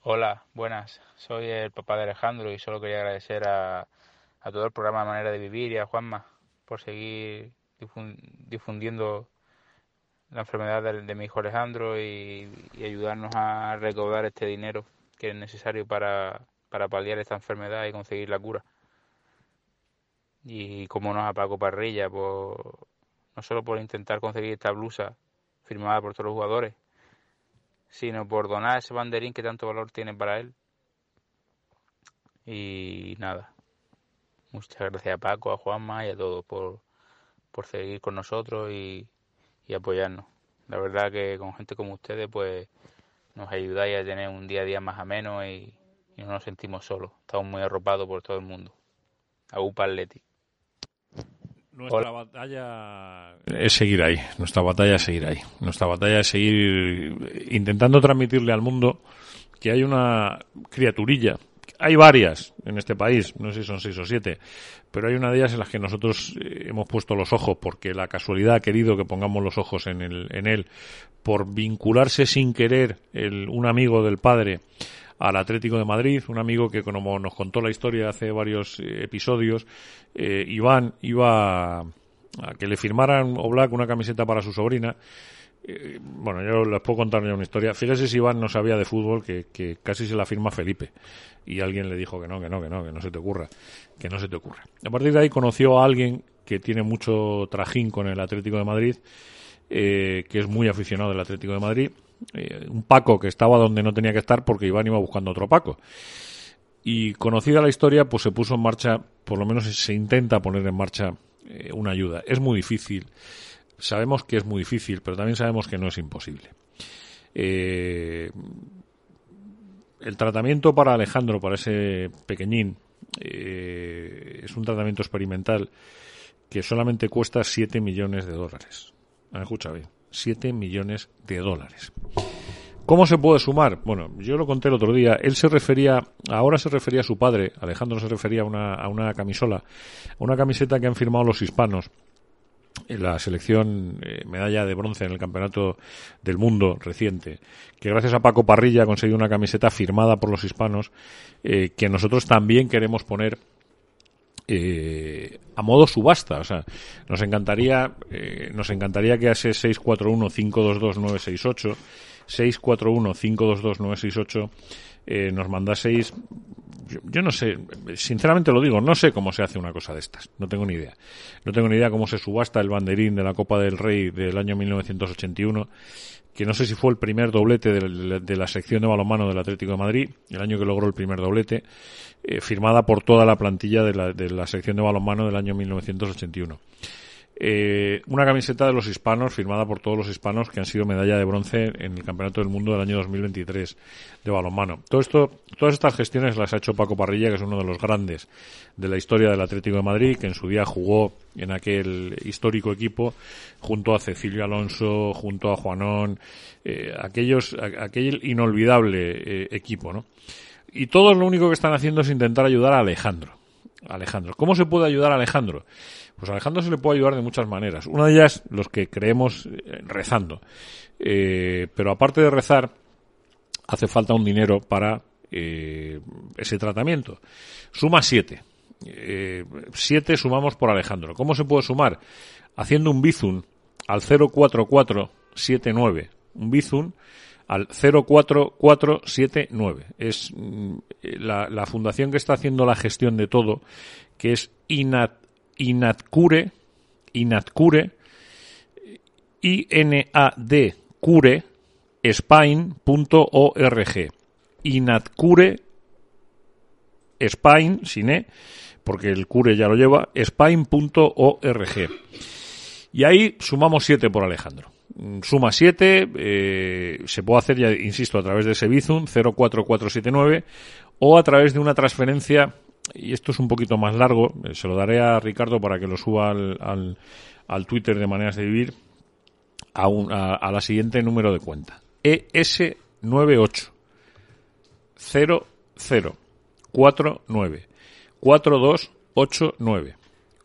Hola, buenas. Soy el papá de Alejandro y solo quería agradecer a, a todo el programa Manera de Vivir y a Juanma por seguir difundiendo la enfermedad de, mi hijo Alejandro y, ayudarnos a recaudar este dinero que es necesario para, para paliar esta enfermedad y conseguir la cura. Y como nos a Paco Parrilla, por, no solo por intentar conseguir esta blusa firmada por todos los jugadores, sino por donar ese banderín que tanto valor tiene para él. Y nada, muchas gracias a Paco, a Juanma y a todos por, por seguir con nosotros y, y apoyarnos. La verdad que con gente como ustedes pues nos ayudáis a tener un día a día más ameno y, y no nos sentimos solos. Estamos muy arropados por todo el mundo. Agupa Atleti. Nuestra batalla es seguir ahí, nuestra batalla es seguir ahí, nuestra batalla es seguir intentando transmitirle al mundo que hay una criaturilla. Hay varias en este país, no sé si son seis o siete, pero hay una de ellas en las que nosotros eh, hemos puesto los ojos porque la casualidad ha querido que pongamos los ojos en, el, en él por vincularse sin querer el, un amigo del padre al Atlético de Madrid, un amigo que como nos contó la historia hace varios eh, episodios, eh, Iván iba a, que le firmaran Oblak una camiseta para su sobrina eh, bueno, yo les puedo contar ya una historia. Fíjese si Iván no sabía de fútbol, que, casi se la firma Felipe. Y alguien le dijo que no, que no, que no, que no se te ocurra. Que no se te ocurra. A partir de ahí conoció a alguien que tiene mucho trajín con el Atlético de Madrid, eh, que es muy aficionado del Atlético de Madrid. Eh, un Paco que estaba donde no tenía que estar porque Iván iba buscando otro Paco. Y conocida la historia, pues se puso en marcha, por lo menos se intenta poner en marcha una ayuda. Es muy difícil sabemos que es muy difícil, pero también sabemos que no es imposible. Eh, el tratamiento para Alejandro, para ese pequeñín, eh, es un tratamiento experimental que solamente cuesta 7 millones de dólares. ¿Han escuchado bien? 7 millones de dólares. ¿Cómo se puede sumar? Bueno, yo lo conté el otro día. Él se refería, ahora se refería a su padre, Alejandro se refería a una, a una camisola, a una camiseta que han firmado los hispanos la selección eh, medalla de bronce en el campeonato del mundo reciente, que gracias a Paco Parrilla ha conseguido una camiseta firmada por los hispanos, eh, que nosotros también queremos poner eh, a modo subasta. O sea, nos encantaría, nos encantaría que a ese 641-522-968, 641-522-968, nos mandaseis yo, no sé, sinceramente lo digo, no sé cómo se hace una cosa de estas, no tengo ni idea. No tengo ni idea cómo se subasta el banderín de la Copa del Rey del año 1981, que no sé si fue el primer doblete de, la sección de balonmano del Atlético de Madrid, el año que logró el primer doblete, eh, firmada por toda la plantilla de la, de la sección de balonmano del año 1981. Eh, una camiseta de los hispanos firmada por todos los hispanos que han sido medalla de bronce en el Campeonato del Mundo del año 2023 de balonmano. Todo esto, todas estas gestiones las ha hecho Paco Parrilla, que es uno de los grandes de la historia del Atlético de Madrid, que en su día jugó en aquel histórico equipo junto a Cecilio Alonso, junto a Juanón, eh, aquellos, aquel inolvidable eh, equipo, ¿no? Y todos lo único que están haciendo es intentar ayudar a Alejandro. Alejandro. ¿Cómo se puede ayudar a Alejandro? Pues Alejandro se le puede ayudar de muchas maneras. Una de ellas, los que creemos eh, rezando. Eh, pero aparte de rezar, hace falta un dinero para eh, ese tratamiento. Suma siete. siete sumamos por Alejandro. ¿Cómo se puede sumar? Haciendo un bizum al 04479. Un bizum al 04479. Es mm, la, la fundación que está haciendo la gestión de todo, que es INAT Inadcure, Inadcure, I-N-A-D, cure, Spain.org. Inadcure, Spain, sin E, porque el cure ya lo lleva, Spain.org. Y ahí sumamos 7 por Alejandro. Suma 7, eh, se puede hacer, ya insisto, a través de ese Bizum 04479 o a través de una transferencia y esto es un poquito más largo, eh, se lo daré a Ricardo para que lo suba al, al, Twitter de Maneras de Vivir a, a, la siguiente número de cuenta. ES98 00 49 4289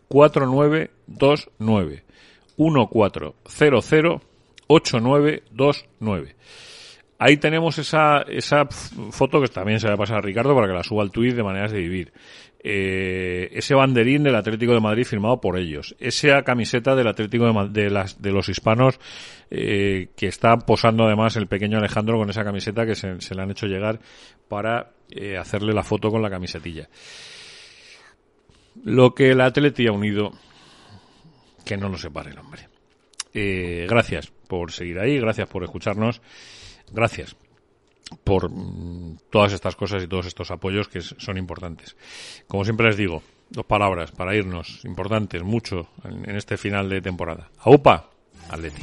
4929 1400 8929 Ahí tenemos esa, esa foto que también se va a pasar a Ricardo para que la suba al tuit de maneras de vivir. Eh, ese banderín del Atlético de Madrid firmado por ellos. Esa camiseta del Atlético de, las, de los hispanos eh, que está posando además el pequeño Alejandro con esa camiseta que se, le han hecho llegar para eh, hacerle la foto con la camisetilla. Lo que el Atleti ha unido, que no lo separe el hombre. gracias por seguir ahí, gracias por escucharnos gracias por mm, todas estas cosas y todos estos apoyos que son importantes. Como siempre les digo, dos palabras para irnos, importantes, mucho en, este final de temporada. AUPA, Atleti.